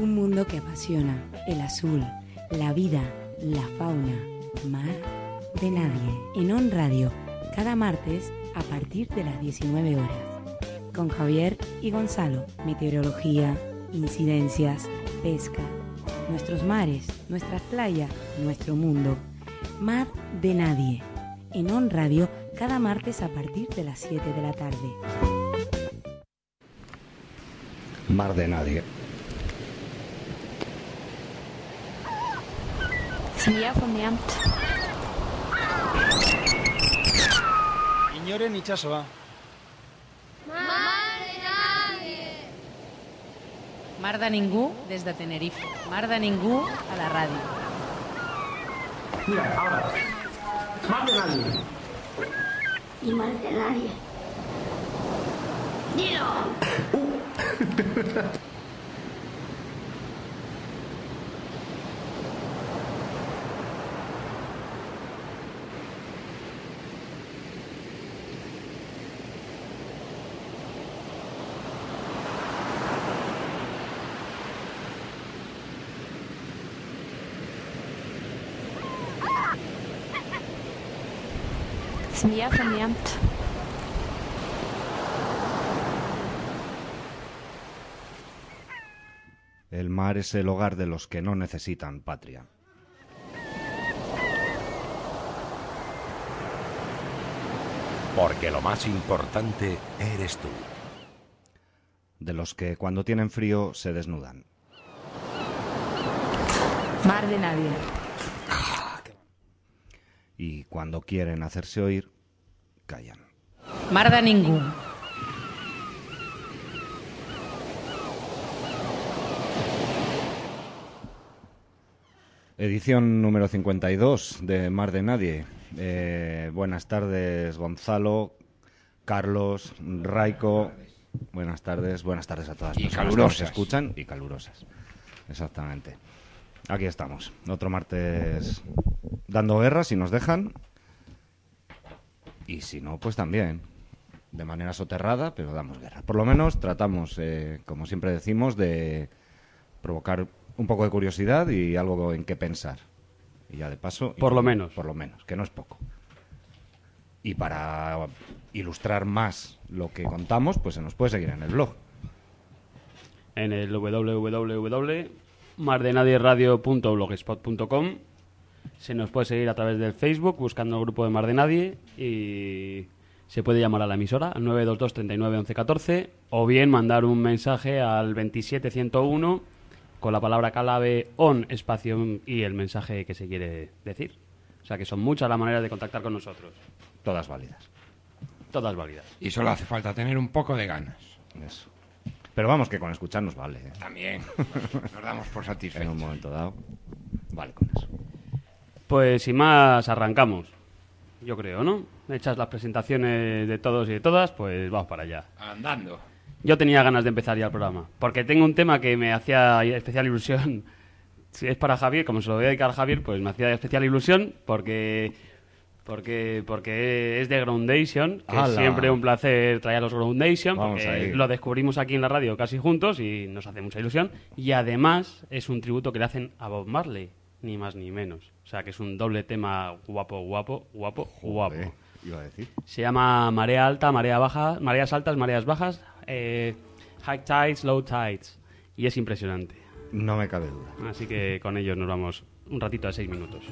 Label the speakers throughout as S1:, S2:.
S1: Un mundo que apasiona, el azul, la vida, la fauna, mar de nadie. En On Radio, cada martes a partir de las 19 horas. Con Javier y Gonzalo, meteorología, incidencias, pesca, nuestros mares, nuestra playa, nuestro mundo. Mar de nadie. En On Radio, cada martes a partir de las 7 de la tarde.
S2: Mar de nadie.
S3: Inoren itxasoa.
S4: Mar de ningú des de Tenerife. Mar de ningú a la ràdio.
S5: Mira, ahora. Mar de nadie.
S6: Y mar de nadie. Dilo. Das Meer
S2: verwärmt. Mar es el hogar de los que no necesitan patria.
S7: Porque lo más importante eres tú.
S2: De los que cuando tienen frío se desnudan.
S6: Mar de nadie.
S2: Y cuando quieren hacerse oír, callan.
S4: Mar de ningú.
S2: Edición número 52 de Mar de Nadie. Eh, buenas tardes, Gonzalo, Carlos, Raico. Buenas tardes, buenas tardes a todas las personas que nos
S8: calurosas.
S2: escuchan y calurosas. Exactamente. Aquí estamos, otro martes dando guerra si nos dejan. Y si no, pues también. De manera soterrada, pero damos guerra. Por lo menos tratamos, eh, como siempre decimos, de provocar un poco de curiosidad y algo en qué pensar. Y ya de paso.
S9: Por lo menos.
S2: Por lo menos, que no es poco. Y para ilustrar más lo que contamos, pues se nos puede seguir en el blog.
S9: En el www.mardenadieradio.blogspot.com se nos puede seguir a través del Facebook buscando el grupo de Mar de Nadie y se puede llamar a la emisora al 922 39 11 14 o bien mandar un mensaje al 27101 con la palabra clave on espacio y el mensaje que se quiere decir. O sea que son muchas las maneras de contactar con nosotros.
S2: Todas válidas.
S9: Todas válidas.
S8: Y solo hace falta tener un poco de ganas.
S2: Eso. Pero vamos, que con escucharnos vale. ¿eh?
S8: También. Nos damos por
S2: En un
S8: satisfechos.
S2: momento dado. Vale con eso.
S9: Pues sin más, arrancamos. Yo creo, ¿no? Hechas las presentaciones de todos y de todas, pues vamos para allá.
S8: Andando.
S9: Yo tenía ganas de empezar ya el programa, porque tengo un tema que me hacía especial ilusión. Si es para Javier, como se lo voy a dedicar a Javier, pues me hacía especial ilusión porque porque porque es de Groundation, que es siempre un placer traer a los Groundation,
S2: Vamos
S9: porque lo descubrimos aquí en la radio casi juntos y nos hace mucha ilusión. Y además es un tributo que le hacen a Bob Marley, ni más ni menos. O sea que es un doble tema guapo, guapo, guapo, guapo.
S2: Iba a decir.
S9: Se llama marea alta, marea baja, mareas altas, mareas bajas, eh, high tides, low tides. Y es impresionante.
S2: No me cabe duda.
S9: Así que con ellos nos vamos un ratito de seis minutos.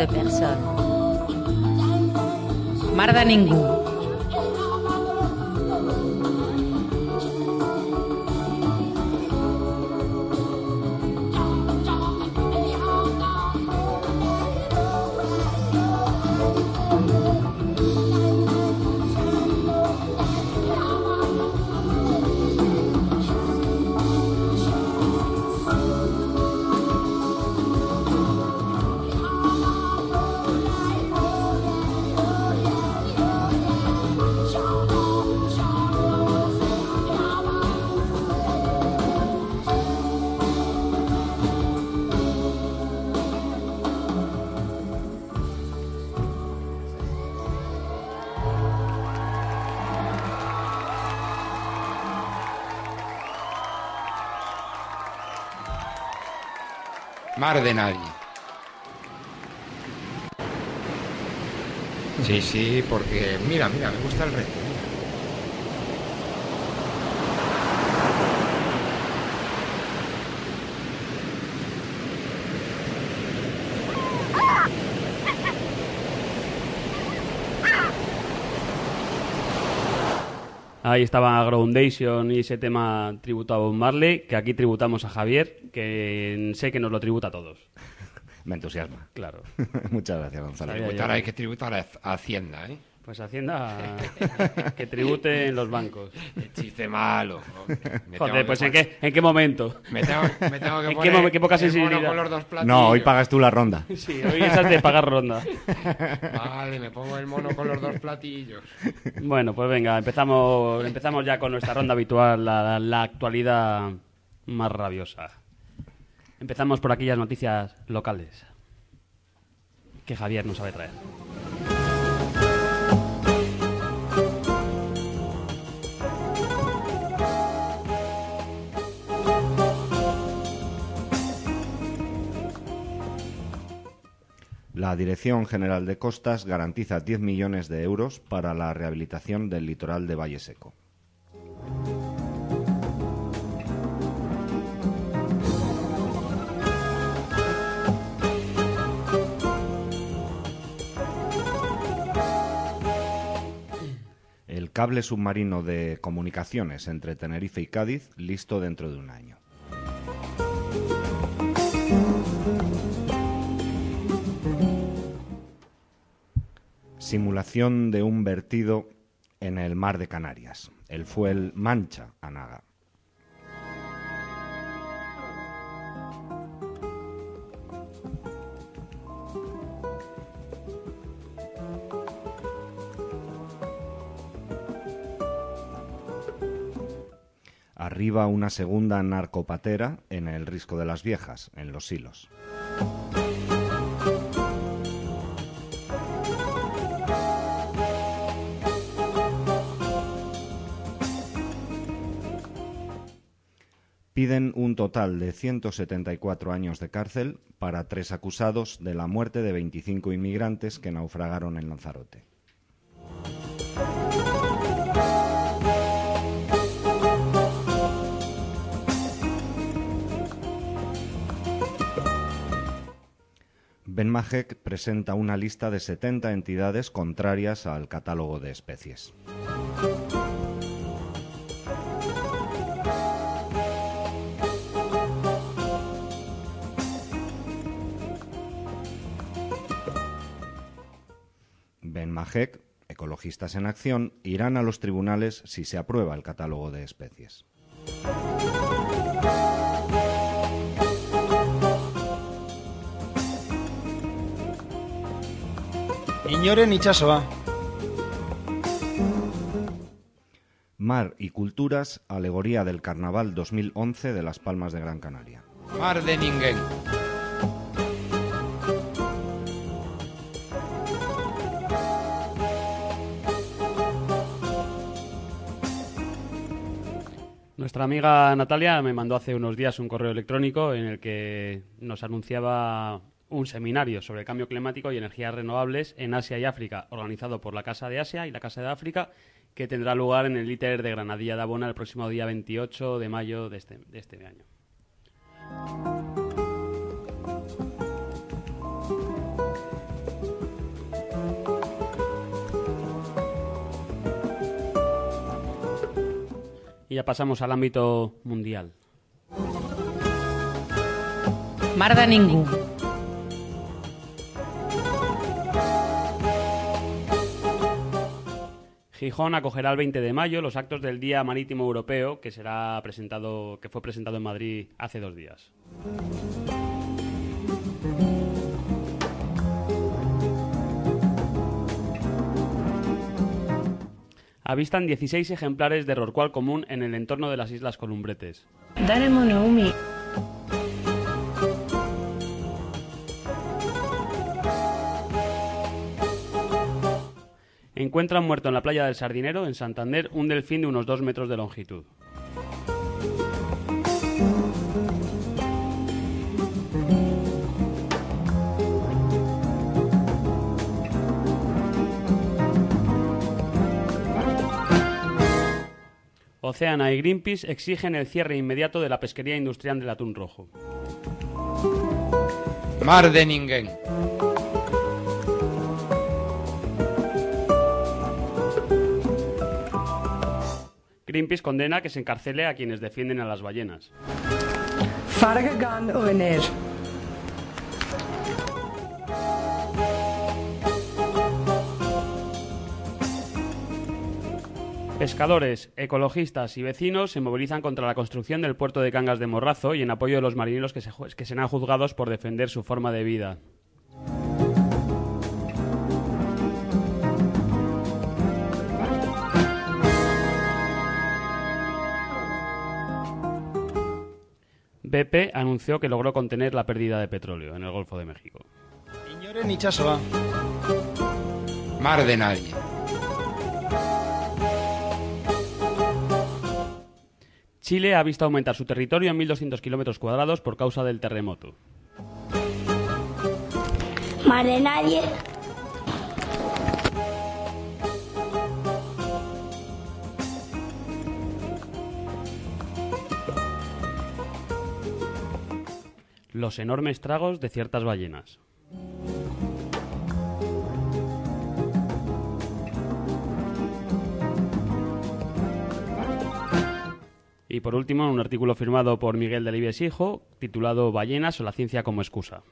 S4: De personne. Mar de ningú.
S8: Mar de nadie. Sí, sí, porque mira, mira, me gusta el reto.
S9: Ahí estaba Groundation y ese tema tributado a Bob Marley, que aquí tributamos a Javier, que sé que nos lo tributa a todos.
S2: Me entusiasma.
S9: Claro.
S2: Muchas gracias, Gonzalo.
S8: Tributar hay que tributar a Hacienda, ¿eh?
S9: Pues Hacienda que tribute en los bancos.
S8: El chiste malo. Me
S9: Joder, pues ¿en qué, ¿en qué momento?
S8: Me tengo, me tengo que
S9: ¿En qué
S8: poner
S9: qué poca
S8: el mono
S9: sensibilidad?
S8: con los dos.
S2: No, hoy pagas tú la ronda.
S9: Sí, hoy esas de pagar ronda.
S8: Vale, me pongo el mono con los dos platillos.
S9: Bueno, pues venga, empezamos, empezamos ya con nuestra ronda habitual, la, la actualidad más rabiosa. Empezamos por aquellas noticias locales que Javier nos sabe traer.
S2: La Dirección General de Costas garantiza 10 millones de euros para la rehabilitación del litoral de Valle Seco. Cable submarino de comunicaciones entre Tenerife y Cádiz listo dentro de un año. Simulación de un vertido en el mar de Canarias. El fuel Mancha Anaga. Arriba una segunda narcopatera en el Risco de las Viejas, en Los Silos. Piden un total de 174 años de cárcel para tres acusados de la muerte de 25 inmigrantes que naufragaron en Lanzarote. Ben Majek presenta una lista de 70 entidades contrarias al catálogo de especies. Ben Majek, ecologistas en acción, irán a los tribunales si se aprueba el catálogo de especies.
S3: Inoren itsasoa.
S2: Mar y Culturas, alegoría del Carnaval 2011 de Las Palmas de Gran Canaria.
S8: Mar de ninguén.
S9: Nuestra amiga Natalia me mandó hace unos días un correo electrónico en el que nos anunciaba un seminario sobre cambio climático y energías renovables en Asia y África, organizado por la Casa de Asia y la Casa de África, que tendrá lugar en el ITER de Granadilla de Abona el próximo día 28 de mayo de este, de este año. Y ya pasamos al ámbito mundial.
S4: Mar de
S9: Gijón acogerá el 20 de mayo los actos del Día Marítimo Europeo que será presentado que fue presentado en Madrid hace dos días. Avistan 16 ejemplares de rorcual común en el entorno de las Islas Columbretes. Encuentran muerto en la playa del Sardinero, en Santander, un delfín de unos dos metros de longitud. Oceana y Greenpeace exigen el cierre inmediato de la pesquería industrial del atún rojo.
S8: Mar de ninguén.
S9: Greenpeace condena que se encarcele a quienes defienden a las ballenas. Pescadores, ecologistas y vecinos se movilizan contra la construcción del puerto de Cangas de Morrazo y en apoyo de los marineros que, se, que serán juzgados por defender su forma de vida. BP anunció que logró contener la pérdida de petróleo en el Golfo de México.
S10: Inoren itxasoa.
S8: Mar de nadie.
S9: Chile ha visto aumentar su territorio en 1.200 kilómetros cuadrados por causa del terremoto.
S6: Mar de nadie.
S9: Los enormes tragos de ciertas ballenas. Y por último, un artículo firmado por Miguel Delibes Hijo, titulado Ballenas o la ciencia como excusa.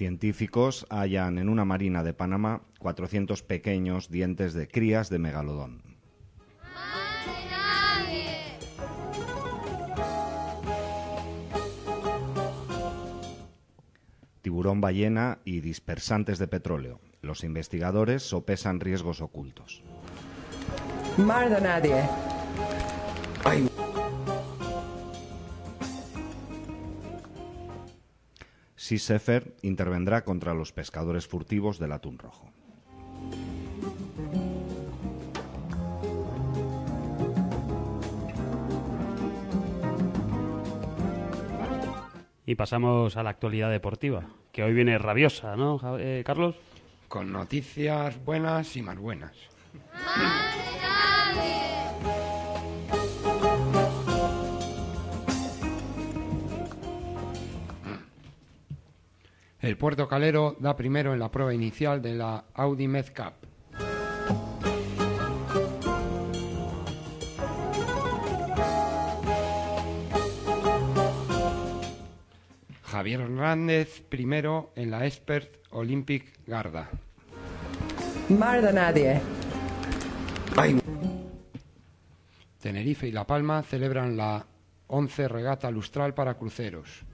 S2: Científicos hallan en una marina de Panamá 400 pequeños dientes de crías de megalodón. Tiburón ballena y dispersantes de petróleo. Los investigadores sopesan riesgos ocultos.
S3: Mar de nadie.
S2: Sea Shepherd intervendrá contra los pescadores furtivos del atún rojo.
S9: Y pasamos a la actualidad deportiva, que hoy viene rabiosa, ¿no, eh, Carlos?
S8: Con noticias buenas y más buenas. El Puerto Calero da primero en la prueba inicial de la Audi Med Cup. Javier Hernández primero en la Expert Olympic Garda.
S3: Mar de nadie.
S8: Tenerife y La Palma celebran la 11 regata lustral para cruceros.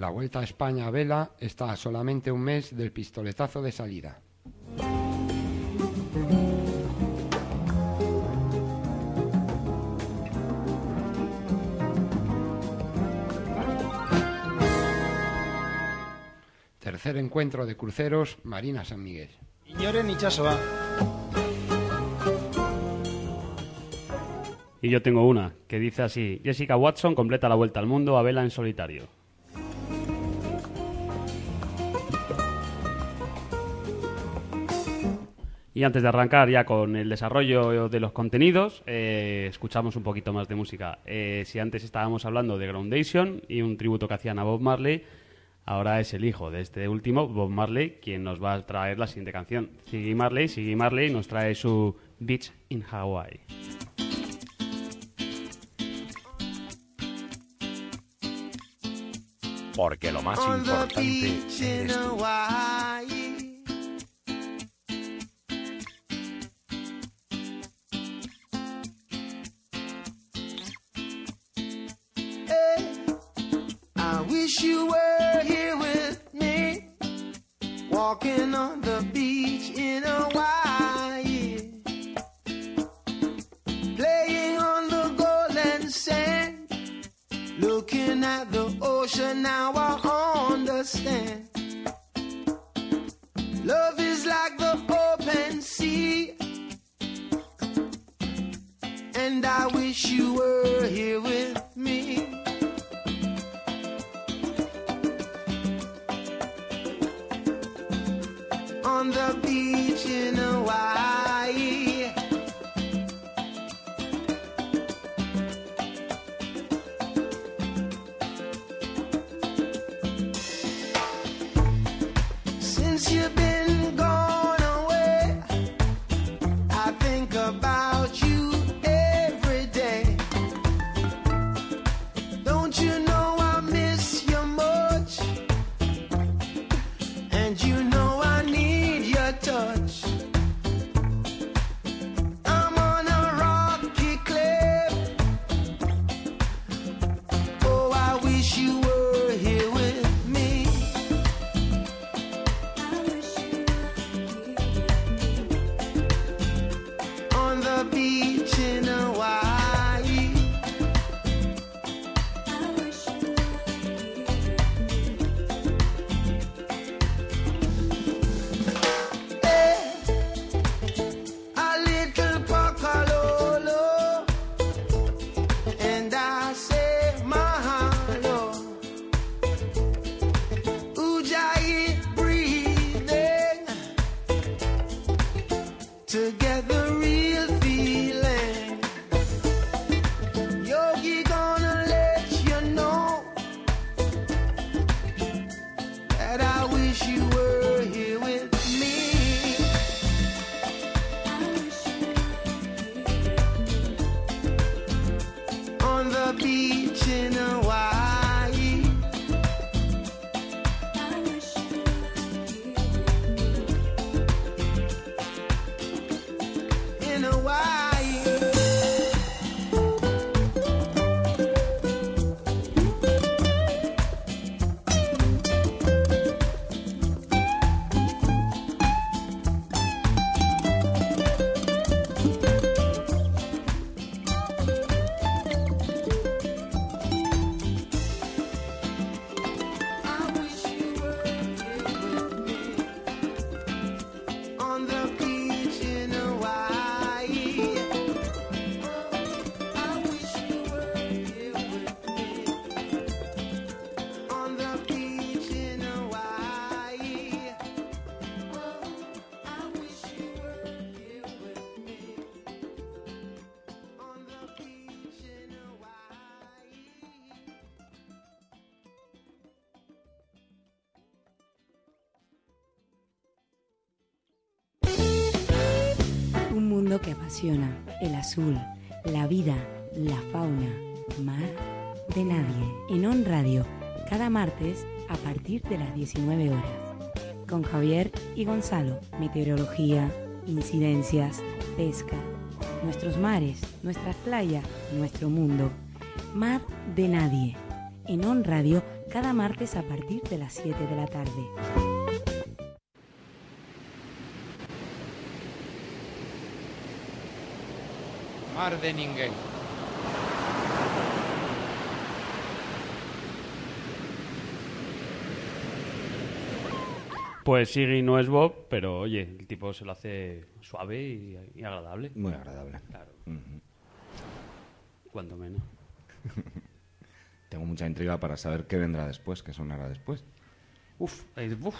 S8: La Vuelta a España a vela está a solamente un mes del pistoletazo de salida. Tercer encuentro de cruceros Marina San Miguel.
S10: Itxasoa.
S9: Y yo tengo una que dice así: Jessica Watson completa la vuelta al mundo a vela en solitario. Y antes de arrancar ya con el desarrollo de los contenidos, eh, escuchamos un poquito más de música. Eh, si antes estábamos hablando de Groundation y un tributo que hacían a Bob Marley, ahora es el hijo de este último, Bob Marley, quien nos va a traer la siguiente canción. Siggy Marley, Siggy Marley nos trae su Beach in Hawaii.
S7: Porque lo más importante
S11: beach in understand. Love is like the open sea. And I wish you were
S1: mundo que apasiona, el azul, la vida, la fauna, mar de nadie. En On Radio, cada martes a partir de las 19 horas. Con Javier y Gonzalo, meteorología, incidencias, pesca, nuestros mares, nuestras playas, nuestro mundo. Mar de Nadie. En On Radio, cada martes a partir de las 7 de la tarde.
S8: Mar de.
S9: Pues Siggy no es Bob, pero oye, el tipo se lo hace suave y, y agradable.
S2: Muy agradable.
S9: Claro, cuanto menos.
S2: Tengo mucha intriga para saber qué vendrá después, qué sonará después.
S9: Uf, es- uf.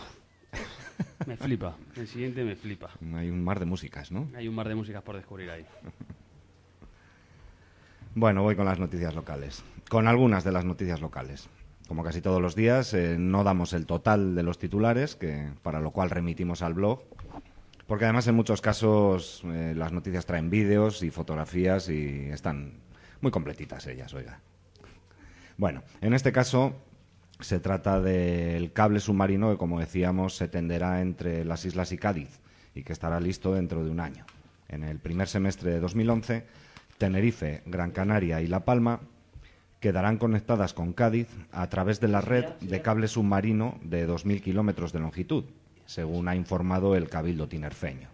S9: Me flipa. El siguiente me flipa.
S2: Hay un mar de músicas, ¿no?
S9: Hay un mar de músicas por descubrir ahí.
S2: Bueno, voy con las noticias locales. Con algunas de las noticias locales. Como casi todos los días, eh, no damos el total de los titulares, que, para lo cual remitimos al blog, porque además en muchos casos eh, las noticias traen vídeos y fotografías y están muy completitas ellas, oiga. Bueno, en este caso se trata del cable submarino que, como decíamos, se tenderá entre las islas y Cádiz y que estará listo dentro de un año. En el primer semestre de 2011, Tenerife, Gran Canaria y La Palma quedarán conectadas con Cádiz a través de la red de cable submarino de 2.000 kilómetros de longitud, según ha informado el Cabildo tinerfeño.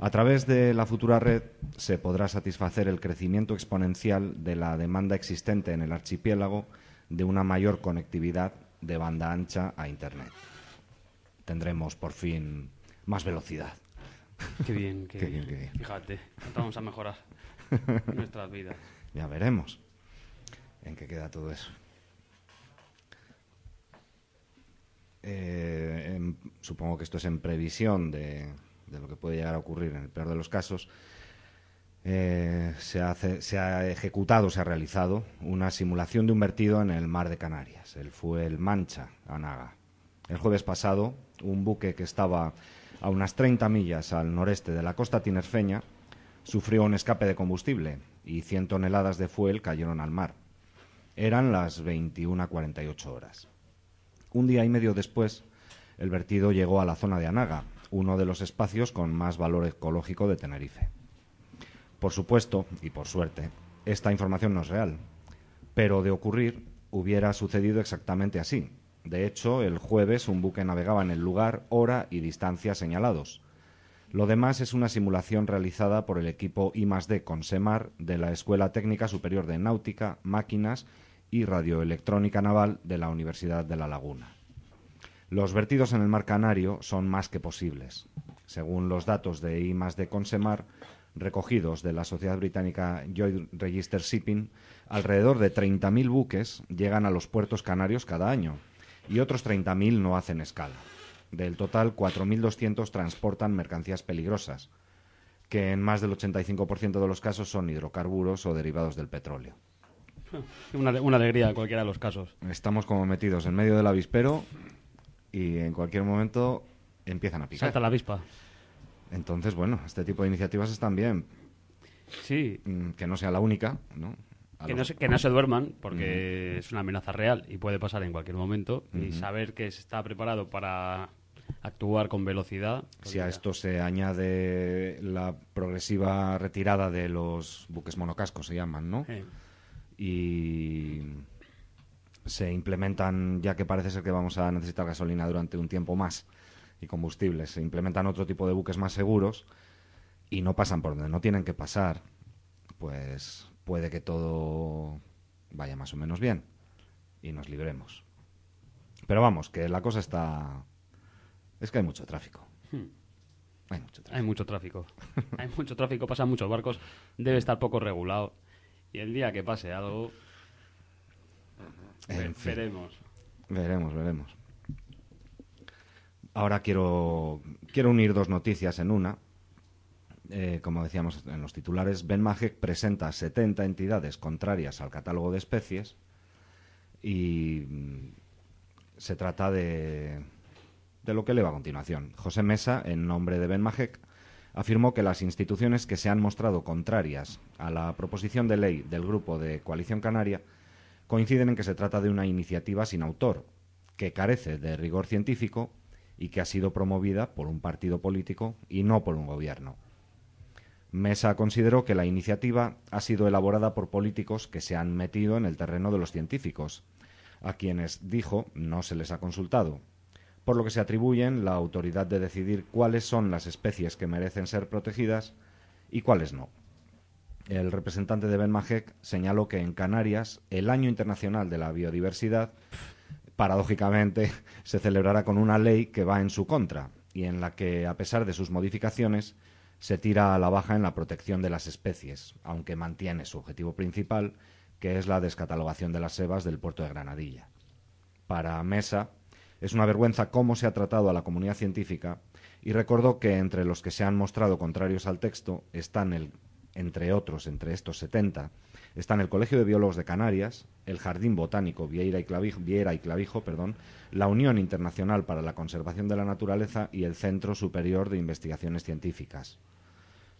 S2: A través de la futura red se podrá satisfacer el crecimiento exponencial de la demanda existente en el archipiélago de una mayor conectividad de banda ancha a Internet. Tendremos por fin más velocidad.
S9: Qué bien, qué,
S2: Qué
S9: bien.
S2: bien, qué bien.
S9: Fíjate, vamos a mejorar nuestras vidas.
S2: Ya veremos en qué queda todo eso. Eh, en- supongo que esto es en previsión de, de lo que puede llegar a ocurrir en el peor de los casos. Eh, se, hace- se ha ejecutado, se ha realizado una simulación de un vertido en el mar de Canarias. Él fue el Mancha, Anaga. El jueves pasado, un buque que estaba a unas 30 millas al noreste de la costa tinerfeña sufrió un escape de combustible y 100 toneladas de fuel cayeron al mar. Eran las 21.48 horas. Un día y medio después, el vertido llegó a la zona de Anaga, uno de los espacios con más valor ecológico de Tenerife. Por supuesto, y por suerte, esta información no es real, pero de ocurrir hubiera sucedido exactamente así. De hecho, el jueves un buque navegaba en el lugar, hora y distancia señalados. Lo demás es una simulación realizada por el equipo I+D Consemar de la Escuela Técnica Superior de Náutica, Máquinas y Radioelectrónica Naval de la Universidad de La Laguna. Los vertidos en el mar Canario son más que posibles. Según los datos de I+D Consemar, recogidos de la sociedad británica Joint Register Shipping, alrededor de 30.000 buques llegan a los puertos canarios cada año y otros 30.000 no hacen escala. Del total, 4.200 transportan mercancías peligrosas, que en más del 85% de los casos son hidrocarburos o derivados del petróleo.
S9: Una, una alegría en cualquiera de los casos.
S2: Estamos como metidos en medio del avispero y en cualquier momento empiezan a picar.
S9: Salta la avispa.
S2: Entonces, bueno, este tipo de iniciativas están bien.
S9: Sí.
S2: Mm, Que no sea la única, ¿no?
S9: Que no, se, que no se duerman, porque es una amenaza real y puede pasar en cualquier momento. Y saber que se está preparado para actuar con velocidad.
S2: Si a esto se añade la progresiva retirada de los buques monocascos, se llaman, ¿no? Y se implementan, ya que parece ser que vamos a necesitar gasolina durante un tiempo más y combustibles, se implementan otro tipo de buques más seguros y no pasan por donde no tienen que pasar, pues puede que todo vaya más o menos bien y nos libremos. Pero vamos, que la cosa está... Es que hay mucho tráfico.
S9: Hmm.
S2: Hay mucho tráfico.
S9: Hay mucho tráfico. Hay mucho tráfico, pasan muchos barcos. Debe estar poco regulado. Y el día que pase algo,
S2: En fin.
S9: veremos.
S2: Veremos, veremos. Ahora quiero, quiero unir dos noticias en una. Eh, como decíamos en los titulares, Ben Majek presenta 70 entidades contrarias al catálogo de especies y mm, se trata de, de lo que leo a continuación. José Mesa, en nombre de Ben Majek, afirmó que las instituciones que se han mostrado contrarias a la proposición de ley del Grupo de Coalición Canaria coinciden en que se trata de una iniciativa sin autor que carece de rigor científico y que ha sido promovida por un partido político y no por un gobierno. Mesa consideró que la iniciativa ha sido elaborada por políticos que se han metido en el terreno de los científicos, a quienes, dijo, no se les ha consultado, por lo que se atribuyen la autoridad de decidir cuáles son las especies que merecen ser protegidas y cuáles no. El representante de Ben señaló que en Canarias el Año Internacional de la Biodiversidad, paradójicamente, se celebrará con una ley que va en su contra y en la que, a pesar de sus modificaciones, se tira a la baja en la protección de las especies, aunque mantiene su objetivo principal, que es la descatalogación de las sebas del puerto de Granadilla. Para Mesa, es una vergüenza cómo se ha tratado a la comunidad científica y recordó que entre los que se han mostrado contrarios al texto están, el, entre otros, entre estos 70, están el Colegio de Biólogos de Canarias, el Jardín Botánico Vieira y Clavijo, Viera y Clavijo perdón, la Unión Internacional para la Conservación de la Naturaleza y el Centro Superior de Investigaciones Científicas.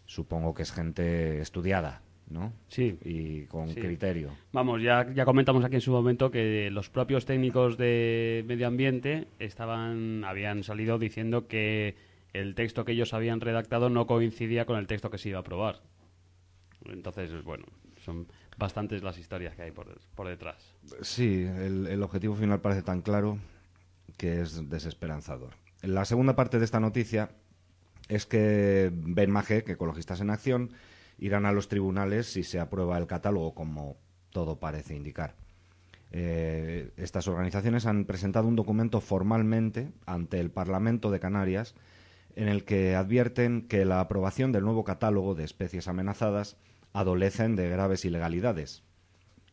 S2: Supongo que es gente estudiada, ¿no?
S9: Sí.
S2: Y con
S9: Sí.
S2: criterio.
S9: Vamos, ya, ya comentamos aquí en su momento que los propios técnicos de medio ambiente estaban, habían salido diciendo que el texto que ellos habían redactado no coincidía con el texto que se iba a aprobar. Entonces, bueno, son bastantes las historias que hay por, por detrás.
S2: Sí, el, el objetivo final parece tan claro que es desesperanzador. La segunda parte de esta noticia es que Ben Majek, Ecologistas en Acción, irán a los tribunales si se aprueba el catálogo, como todo parece indicar. Eh, estas organizaciones han presentado un documento formalmente ante el Parlamento de Canarias en el que advierten que la aprobación del nuevo catálogo de especies amenazadas adolecen de graves ilegalidades,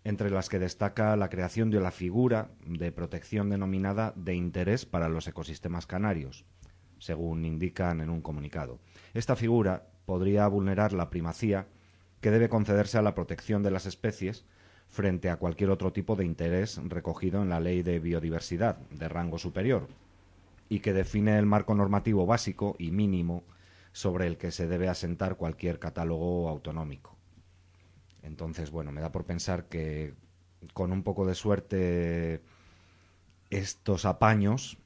S2: entre las que destaca la creación de la figura de protección denominada de interés para los ecosistemas canarios, según indican en un comunicado. Esta figura podría vulnerar la primacía que debe concederse a la protección de las especies frente a cualquier otro tipo de interés recogido en la Ley de Biodiversidad de rango superior y que define el marco normativo básico y mínimo sobre el que se debe asentar cualquier catálogo autonómico. Entonces, bueno, me da por pensar que con un poco de suerte estos apaños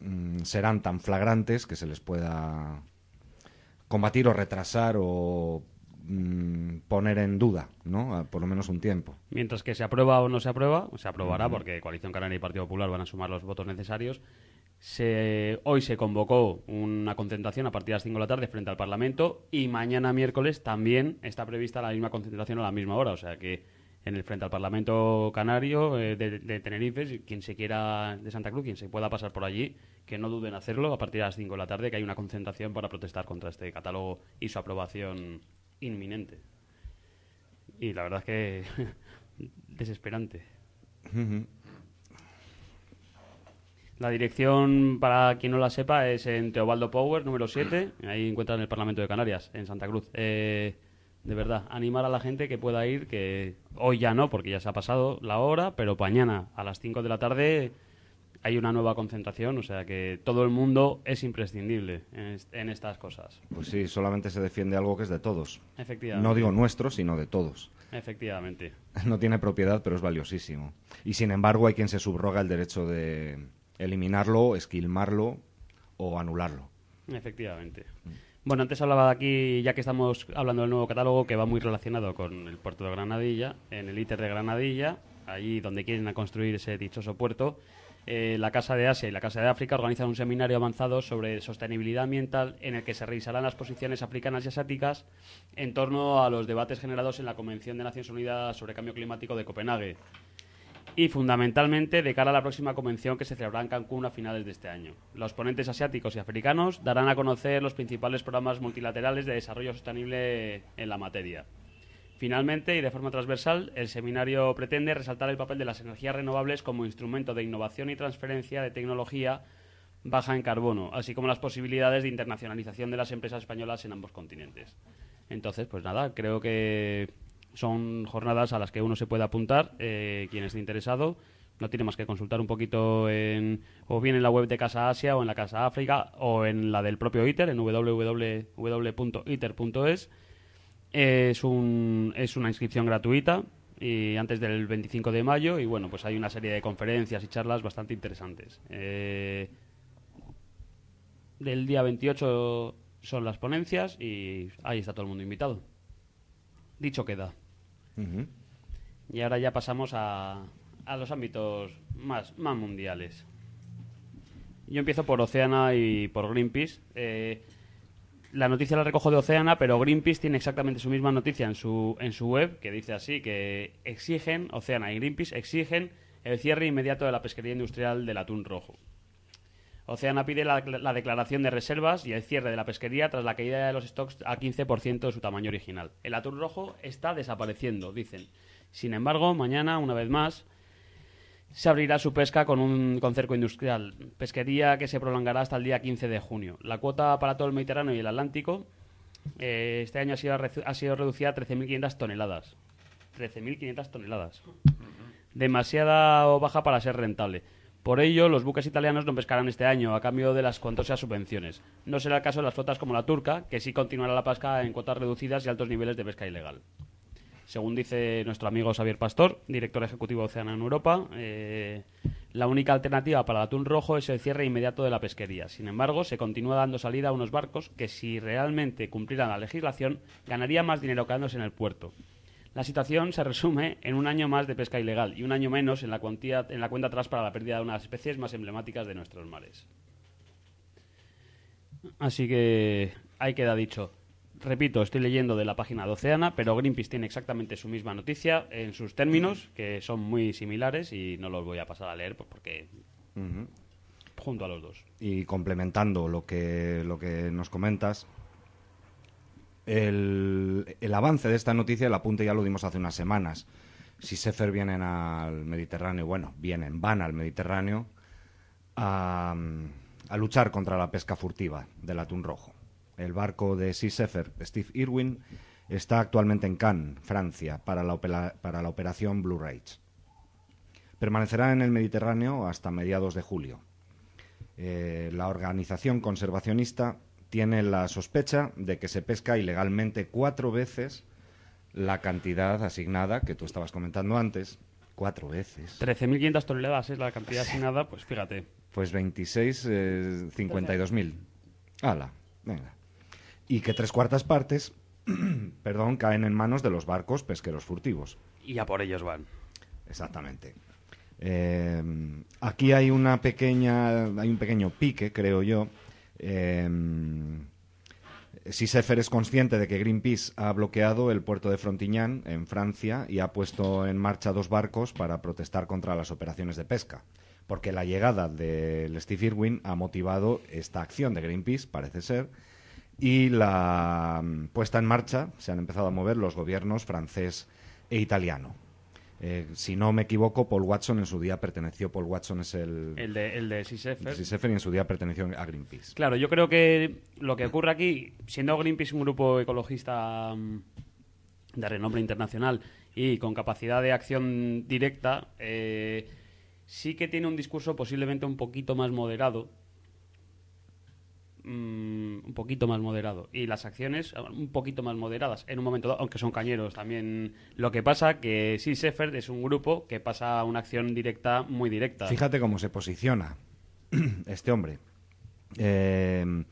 S2: mm, serán tan flagrantes que se les pueda combatir o retrasar o mm, poner en duda, ¿no? A- por lo menos un tiempo.
S9: Mientras que se aprueba o no se aprueba, se aprobará porque Coalición Canaria y Partido Popular van a sumar los votos necesarios. Se, hoy se convocó una concentración a partir de las 5 de la tarde frente al Parlamento y mañana miércoles también está prevista la misma concentración a la misma hora. O sea que en el frente al Parlamento Canario eh, de, de Tenerife, quien se quiera de Santa Cruz, quien se pueda pasar por allí, que no duden en hacerlo a partir de las 5 de la tarde, que hay una concentración para protestar contra este catálogo y su aprobación inminente. Y la verdad es que desesperante. La dirección, para quien no la sepa, es en Teobaldo Power, número 7. Ahí encuentran el Parlamento de Canarias, en Santa Cruz. Eh, de verdad, animar a la gente que pueda ir, que hoy ya no, porque ya se ha pasado la hora, pero mañana a las 5 de la tarde hay una nueva concentración, o sea que todo el mundo es imprescindible en, est- en estas cosas.
S2: Pues sí, solamente se defiende algo que es de todos.
S9: Efectivamente.
S2: No digo nuestro, sino de todos.
S9: Efectivamente.
S2: No tiene propiedad, pero es valiosísimo. Y sin embargo, hay quien se subroga el derecho de eliminarlo, esquilmarlo o anularlo.
S9: Efectivamente. Bueno, antes hablaba de aquí, ya que estamos hablando del nuevo catálogo, que va muy relacionado con el puerto de Granadilla, en el ITER de Granadilla, allí donde quieren construir ese dichoso puerto. eh, la Casa de Asia y la Casa de África organizan un seminario avanzado sobre sostenibilidad ambiental en el que se revisarán las posiciones africanas y asiáticas en torno a los debates generados en la Convención de Naciones Unidas sobre Cambio Climático de Copenhague y fundamentalmente de cara a la próxima convención que se celebrará en Cancún a finales de este año. Los ponentes asiáticos y africanos darán a conocer los principales programas multilaterales de desarrollo sostenible en la materia. Finalmente, y de forma transversal, el seminario pretende resaltar el papel de las energías renovables como instrumento de innovación y transferencia de tecnología baja en carbono, así como las posibilidades de internacionalización de las empresas españolas en ambos continentes. Entonces, pues nada, creo que son jornadas a las que uno se puede apuntar, eh, quien esté interesado. No tiene más que consultar un poquito en, o bien en la web de Casa Asia o en la Casa África o en la del propio ITER, en www.iter.es. Es, un, es una inscripción gratuita, y antes del 25 de mayo y bueno, pues hay una serie de conferencias y charlas bastante interesantes. Eh, del día 28 son las ponencias y ahí está todo el mundo invitado. Dicho queda. Y ahora ya pasamos a, a los ámbitos más, más mundiales. Yo empiezo por Oceana y por Greenpeace. Eh, la noticia la recojo de Oceana, pero Greenpeace tiene exactamente su misma noticia en su, en su web, que dice así, que exigen, Oceana y Greenpeace exigen el cierre inmediato de la pesquería industrial del atún rojo. Oceana pide la, la declaración de reservas y el cierre de la pesquería tras la caída de los stocks a 15% de su tamaño original. El atún rojo está desapareciendo, dicen. Sin embargo, mañana, una vez más, se abrirá su pesca con un con cerco industrial. Pesquería que se prolongará hasta el día 15 de junio. La cuota para todo el Mediterráneo y el Atlántico eh, este año ha sido, ha sido reducida a 13.500 toneladas. 13.500 toneladas. Demasiada o baja para ser rentable. Por ello, los buques italianos no pescarán este año a cambio de las cuantosas subvenciones. No será el caso de las flotas como la turca, que sí continuará la pesca en cuotas reducidas y altos niveles de pesca ilegal. Según dice nuestro amigo Xavier Pastor, director ejecutivo de Oceana en Europa, eh, la única alternativa para el atún rojo es el cierre inmediato de la pesquería. Sin embargo, se continúa dando salida a unos barcos que, si realmente cumplieran la legislación, ganarían más dinero quedándose en el puerto. La situación se resume en un año más de pesca ilegal y un año menos en la, cuantía, en la cuenta atrás para la pérdida de unas especies más emblemáticas de nuestros mares. Así que ahí queda dicho. Repito, estoy leyendo de la página de Oceana, pero Greenpeace tiene exactamente su misma noticia en sus términos, que son muy similares y no los voy a pasar a leer pues, porque junto a los dos.
S2: Y complementando lo que, lo que nos comentas, el, avance de esta noticia, el apunte ya lo dimos hace unas semanas. Si Sefer vienen al Mediterráneo, bueno, vienen, van al Mediterráneo a, luchar contra la pesca furtiva del atún rojo. El barco de Sea Sefer, Steve Irwin, está actualmente en Cannes, Francia, para la, opera- para la operación Blue Rage. Permanecerá en el Mediterráneo hasta mediados de julio. Eh, la organización conservacionista tiene la sospecha de que se pesca ilegalmente cuatro veces la cantidad asignada que tú estabas comentando antes. Cuatro veces.
S9: 13.500 toneladas es la cantidad asignada, pues fíjate.
S2: Pues 26, eh, 52.000. Hala, venga. Y que tres cuartas partes, perdón, caen en manos de los barcos pesqueros furtivos.
S9: Y a por ellos van.
S2: Exactamente. Eh, aquí hay una pequeña, hay un pequeño pique, creo yo. Eh, si Sefer es consciente de que Greenpeace ha bloqueado el puerto de Frontignan en Francia y ha puesto en marcha dos barcos para protestar contra las operaciones de pesca. Porque la llegada del Steve Irwin ha motivado esta acción de Greenpeace, parece ser, y la mm, puesta en marcha se han empezado a mover los gobiernos francés e italiano. Eh, si no me equivoco, Paul Watson en su día perteneció, Paul Watson es el,
S9: El de, el de
S2: y en su día perteneció a Greenpeace.
S9: Claro, yo creo que lo que ocurre aquí, siendo Greenpeace un grupo ecologista mm, de renombre internacional y con capacidad de acción directa, eh, sí que tiene un discurso posiblemente un poquito más moderado. Mm, un poquito más moderado y las acciones ah, un poquito más moderadas en un momento dado, aunque son cañeros también lo que pasa que Sea Shepherd es un grupo que pasa a una acción directa muy directa
S2: Fíjate cómo se posiciona este hombre. Eh,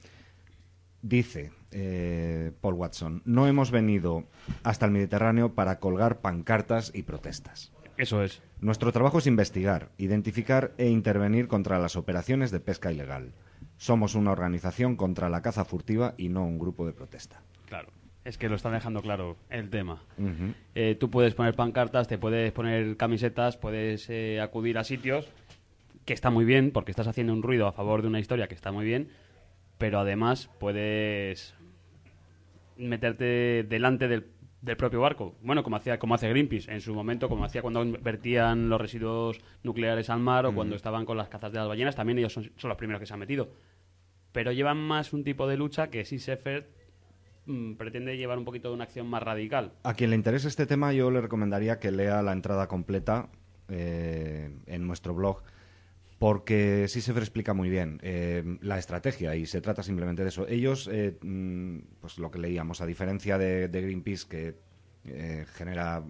S2: dice eh, Paul Watson, no hemos venido hasta el Mediterráneo para colgar pancartas y protestas.
S9: eso es
S2: Nuestro trabajo es investigar, identificar e intervenir contra las operaciones de pesca ilegal. Somos una organización contra la caza furtiva y no un grupo de protesta.
S9: Claro, es que lo están dejando claro el tema. Eh, tú puedes poner pancartas, te puedes poner camisetas, puedes eh, acudir a sitios que está muy bien porque estás haciendo un ruido a favor de una historia que está muy bien, pero además puedes meterte delante del, del propio barco. Bueno, como hacía como hace Greenpeace en su momento, como hacía cuando vertían los residuos nucleares al mar o cuando estaban con las cazas de las ballenas, también ellos son, son los primeros que se han metido. Pero llevan más un tipo de lucha que si Sefer mm, pretende llevar un poquito de una acción más radical.
S2: A quien le interese este tema, yo le recomendaría que lea la entrada completa eh, en nuestro blog, porque sí se explica muy bien eh, la estrategia y se trata simplemente de eso. Ellos, eh, mm, pues lo que leíamos, a diferencia de, de Greenpeace, que eh, genera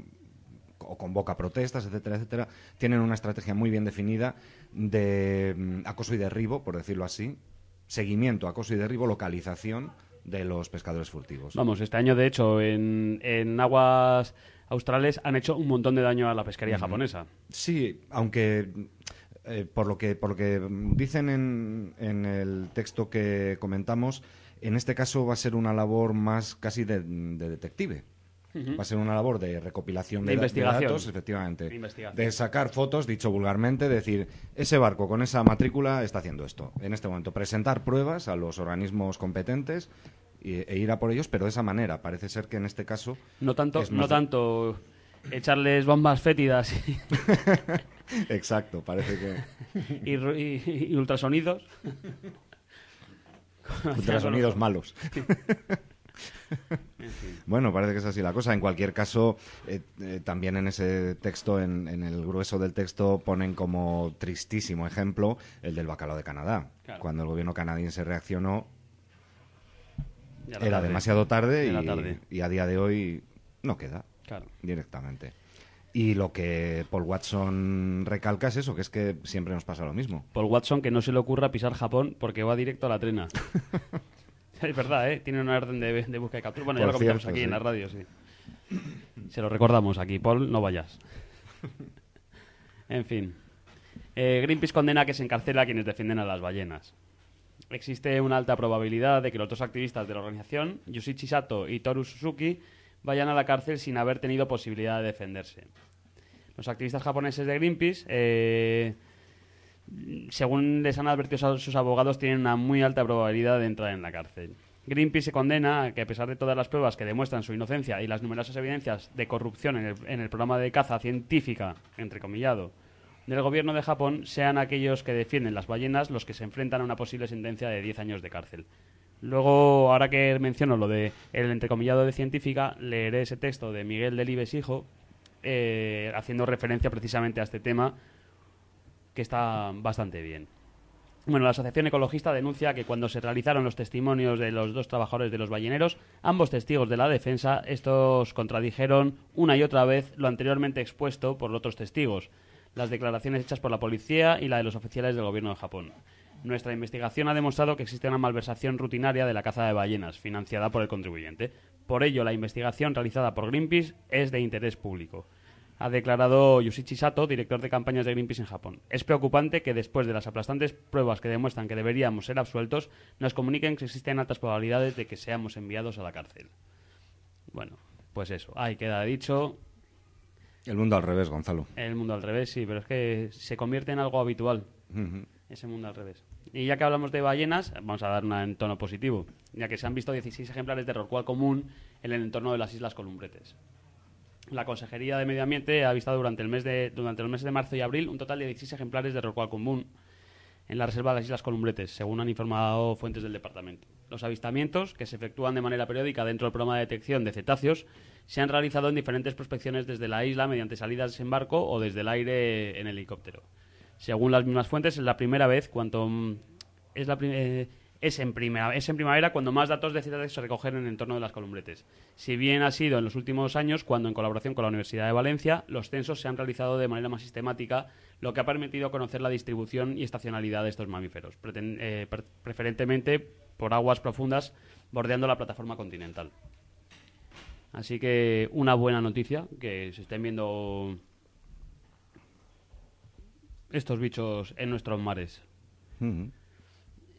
S2: o convoca protestas, etcétera, etcétera, tienen una estrategia muy bien definida de mm, acoso y derribo, por decirlo así, seguimiento, acoso y derribo, localización de los pescadores furtivos.
S9: Vamos, este año, de hecho, en, en aguas australes han hecho un montón de daño a la pesquería japonesa.
S2: Sí, aunque eh, por lo que por lo que dicen en, en el texto que comentamos, en este caso va a ser una labor más casi de, de detective. Va a ser una labor de recopilación
S9: De
S2: de, da- de
S9: investigación.
S2: datos, efectivamente.
S9: De investigación.
S2: De sacar fotos, dicho vulgarmente, decir, ese barco con esa matrícula está haciendo esto. En este momento, presentar pruebas a los organismos competentes y- e ir a por ellos, pero de esa manera. Parece ser que en este caso...
S9: No tanto, no tanto echarles bombas fétidas y,
S2: Exacto, parece que...
S9: y ru- y- y ultrasonidos.
S2: Ultrasonidos malos. Bueno, parece que es así la cosa. En cualquier caso, eh, eh, también en ese texto, en, en el grueso del texto, ponen como tristísimo ejemplo el del bacalao de Canadá.
S9: Claro.
S2: Cuando el gobierno canadiense reaccionó,
S9: era
S2: era
S9: tarde.
S2: demasiado tarde,
S9: Era
S2: y,
S9: tarde.
S2: y a día de hoy no queda
S9: Claro.
S2: directamente. Y lo que Paul Watson recalca es eso, que es que siempre nos pasa lo mismo.
S9: Paul Watson que no se le ocurra pisar Japón porque va directo a la trena. es verdad, ¿eh? Tiene una orden de, de búsqueda y captura. Bueno, ya lo comentamos
S2: cierto,
S9: aquí
S2: sí.
S9: en la radio, sí. Se lo recordamos aquí. Paul, no vayas. en fin. Eh, Greenpeace condena que se encarcela a quienes defienden a las ballenas. Existe una alta probabilidad de que los dos activistas de la organización, Yushichi Sato y Toru Suzuki, vayan a la cárcel sin haber tenido posibilidad de defenderse. Los activistas japoneses de Greenpeace, eh, según les han advertido sus abogados, tienen una muy alta probabilidad de entrar en la cárcel. Greenpeace se condena a que, a pesar de todas las pruebas que demuestran su inocencia y las numerosas evidencias de corrupción en el, programa de caza científica, entrecomillado, del gobierno de Japón, sean aquellos que defienden las ballenas los que se enfrentan a una posible sentencia de 10 años de cárcel. Luego, ahora que menciono lo de el entrecomillado de científica, leeré ese texto de Miguel Delibes Hijo, eh, haciendo referencia precisamente a este tema, que está bastante bien. Bueno, la Asociación Ecologista denuncia que cuando se realizaron los testimonios de los dos trabajadores de los balleneros, ambos testigos de la defensa, estos contradijeron una y otra vez lo anteriormente expuesto por otros testigos, las declaraciones hechas por la policía y la de los oficiales del gobierno de Japón. Nuestra investigación ha demostrado que existe una malversación rutinaria de la caza de ballenas, financiada por el contribuyente. Por ello, la investigación realizada por Greenpeace es de interés público ha declarado Yushichi Sato, director de campañas de Greenpeace en Japón. Es preocupante que después de las aplastantes pruebas que demuestran que deberíamos ser absueltos, nos comuniquen que existen altas probabilidades de que seamos enviados a la cárcel. Bueno, pues eso, ahí queda dicho.
S2: El mundo al revés, Gonzalo.
S9: El mundo al revés, sí, pero es que se convierte en algo habitual. Ese mundo al revés. Y ya que hablamos de ballenas, vamos a dar una en tono positivo, ya que se han visto 16 ejemplares de rorcual común en el entorno de las Islas Columbretes. La Consejería de Medio Ambiente ha avistado durante, el mes de, durante los meses de marzo y abril un total de 16 ejemplares de rorcual común en la reserva de las Islas Columbretes, según han informado fuentes del departamento. Los avistamientos, que se efectúan de manera periódica dentro del programa de detección de cetáceos, se han realizado en diferentes prospecciones desde la isla mediante salidas en barco o desde el aire en helicóptero. Según las mismas fuentes, es la primera vez cuanto mm, es la eh, es en, primera, es en primavera cuando más datos de cetáceos se recogen en el entorno de las columbretes. Si bien ha sido en los últimos años cuando, en colaboración con la Universidad de Valencia, los censos se han realizado de manera más sistemática, lo que ha permitido conocer la distribución y estacionalidad de estos mamíferos, eh, pre- preferentemente por aguas profundas bordeando la plataforma continental. Así que una buena noticia, que se estén viendo estos bichos en nuestros mares.
S2: Ujú.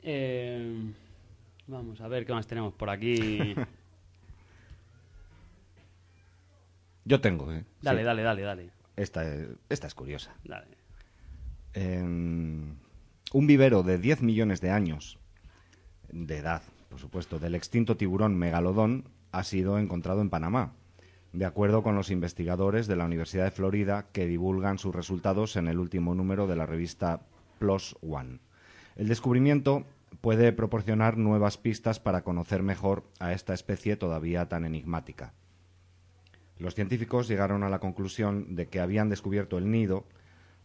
S9: Eh, vamos a ver qué más tenemos por aquí.
S2: Yo tengo, ¿eh?
S9: Dale,
S2: Sí.
S9: dale, dale, dale.
S2: Esta, esta es curiosa.
S9: Dale.
S2: En un vivero de 10 millones de años de edad, por supuesto, del extinto tiburón megalodón ha sido encontrado en Panamá, de acuerdo con los investigadores de la Universidad de Florida que divulgan sus resultados en el último número de la revista PLOS ONE. El descubrimiento puede proporcionar nuevas pistas para conocer mejor a esta especie todavía tan enigmática. Los científicos llegaron a la conclusión de que habían descubierto el nido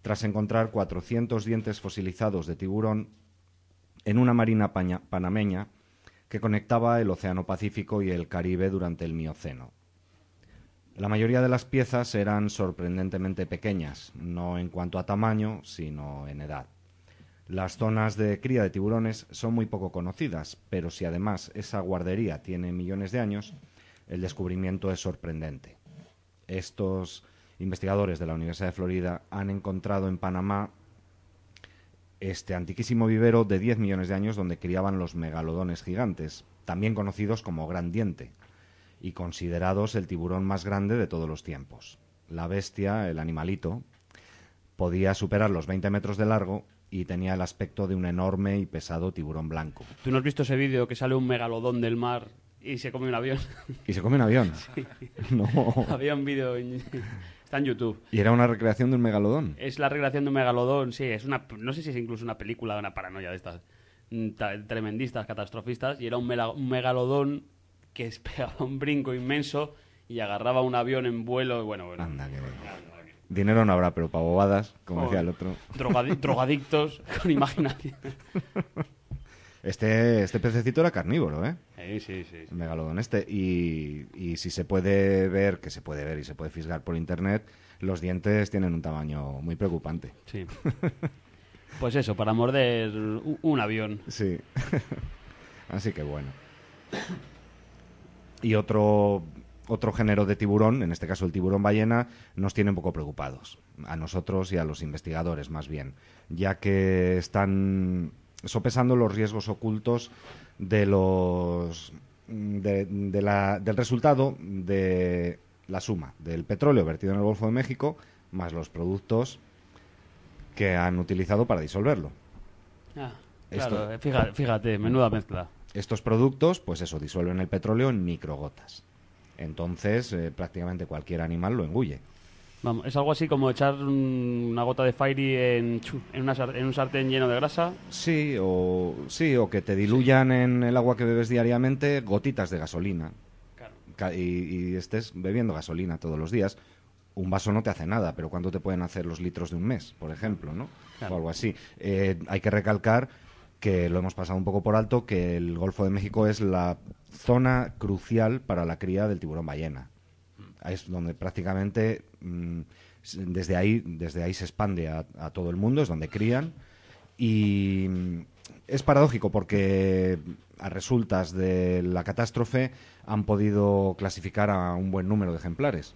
S2: tras encontrar 400 dientes fosilizados de tiburón en una marina panameña que conectaba el Océano Pacífico y el Caribe durante el Mioceno. La mayoría de las piezas eran sorprendentemente pequeñas, no en cuanto a tamaño, sino en edad. Las zonas de cría de tiburones son muy poco conocidas, pero si además esa guardería tiene millones de años, el descubrimiento es sorprendente. Estos investigadores de la Universidad de Florida han encontrado en Panamá este antiquísimo vivero de 10 millones de años donde criaban los megalodones gigantes, también conocidos como gran diente, y considerados el tiburón más grande de todos los tiempos. La bestia, el animalito, podía superar los 20 metros de largo y tenía el aspecto de un enorme y pesado tiburón blanco.
S9: ¿Tú no has visto ese vídeo que sale un megalodón del mar y se come un avión?
S2: ¿Y se come un avión?
S9: Sí.
S2: No.
S9: Había un vídeo en... Está en YouTube.
S2: ¿Y era una recreación de un megalodón?
S9: Es la recreación de un megalodón, sí. Es una, no sé si es incluso una película de una paranoia de estas mm, ta- tremendistas, catastrofistas. Y era un megalodón que pegaba un brinco inmenso y agarraba un avión en vuelo. y Bueno, bueno.
S2: Anda, que... Dinero no habrá, pero para bobadas, como decía el otro.
S9: Drogadi- drogadictos con imaginación.
S2: Este, este pececito era carnívoro, ¿eh?
S9: Sí, sí, sí.
S2: Megalodón este. Y, y si se puede ver, que se puede ver y se puede fisgar por internet, los dientes tienen un tamaño muy preocupante.
S9: Sí. Pues eso, para morder un avión.
S2: Sí. Así que bueno. Y otro, otro género de tiburón, en este caso el tiburón ballena, nos tiene un poco preocupados. A nosotros y a los investigadores, más bien. Ya que están sopesando los riesgos ocultos de los de- de la- del resultado de la suma del petróleo vertido en el Golfo de México más los productos que han utilizado para disolverlo.
S9: Ah, claro, eh, fíjate, fíjate, menuda mezcla.
S2: Estos productos, pues eso, disuelven el petróleo en microgotas. Entonces, eh, prácticamente cualquier animal lo engulle.
S9: Vamos, es algo así como echar un- una gota de Fairy en, chu, en, una sar- en un sartén lleno de grasa.
S2: Sí, o sí, o que te diluyan en el agua que bebes diariamente gotitas de gasolina. Ca- Y, y estés bebiendo gasolina todos los días. Un vaso no te hace nada, pero ¿cuánto te pueden hacer los litros de un mes, por ejemplo, no?
S9: Claro.
S2: O algo así. Eh, hay que recalcar que lo hemos pasado un poco por alto, que el Golfo de México es la zona crucial para la cría del tiburón ballena. Es donde prácticamente mm, desde ahí, desde ahí se expande a, a todo el mundo, es donde crían. Y mm, es paradójico porque a resultas de la catástrofe han podido clasificar a un buen número de ejemplares.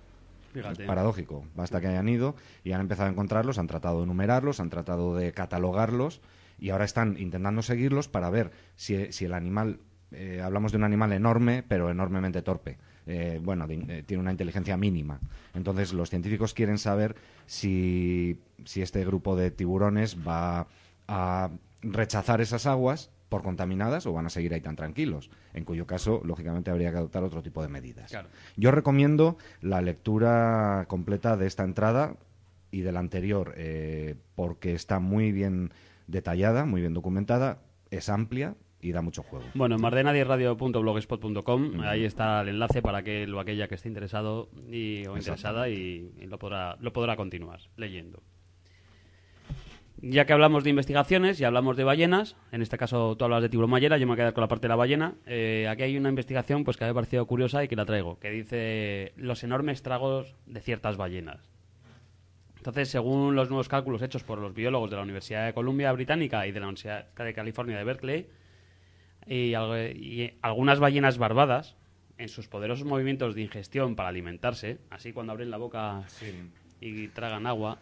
S9: Fíjate.
S2: Es paradójico. Basta que hayan ido y han empezado a encontrarlos, han tratado de numerarlos, han tratado de catalogarlos y ahora están intentando seguirlos para ver si, si el animal, eh, hablamos de un animal enorme, pero enormemente torpe. Eh, bueno, de- eh, tiene una inteligencia mínima. Entonces los científicos quieren saber si, si este grupo de tiburones va a rechazar esas aguas por contaminadas o van a seguir ahí tan tranquilos, en cuyo caso, lógicamente, habría que adoptar otro tipo de medidas.
S9: Claro.
S2: Yo recomiendo la lectura completa de esta entrada y de la anterior, eh, porque está muy bien detallada, muy bien documentada, es amplia y da mucho juego.
S9: Bueno, en mardenadieradio.blogspot.com, ahí está el enlace para que o aquella que esté interesado y, o interesada y, y lo, podrá, lo podrá continuar leyendo. Ya que hablamos de investigaciones y hablamos de ballenas, en este caso tú hablas de tiburón ballena, yo me voy a quedar con la parte de la ballena. Eh, aquí hay una investigación pues que me ha parecido curiosa y que la traigo, que dice los enormes tragos de ciertas ballenas. Entonces, según los nuevos cálculos hechos por los biólogos de la Universidad de Columbia Británica y de la Universidad de California de Berkeley, y, al- y algunas ballenas barbadas, en sus poderosos movimientos de ingestión para alimentarse, así cuando abren la boca y tragan agua,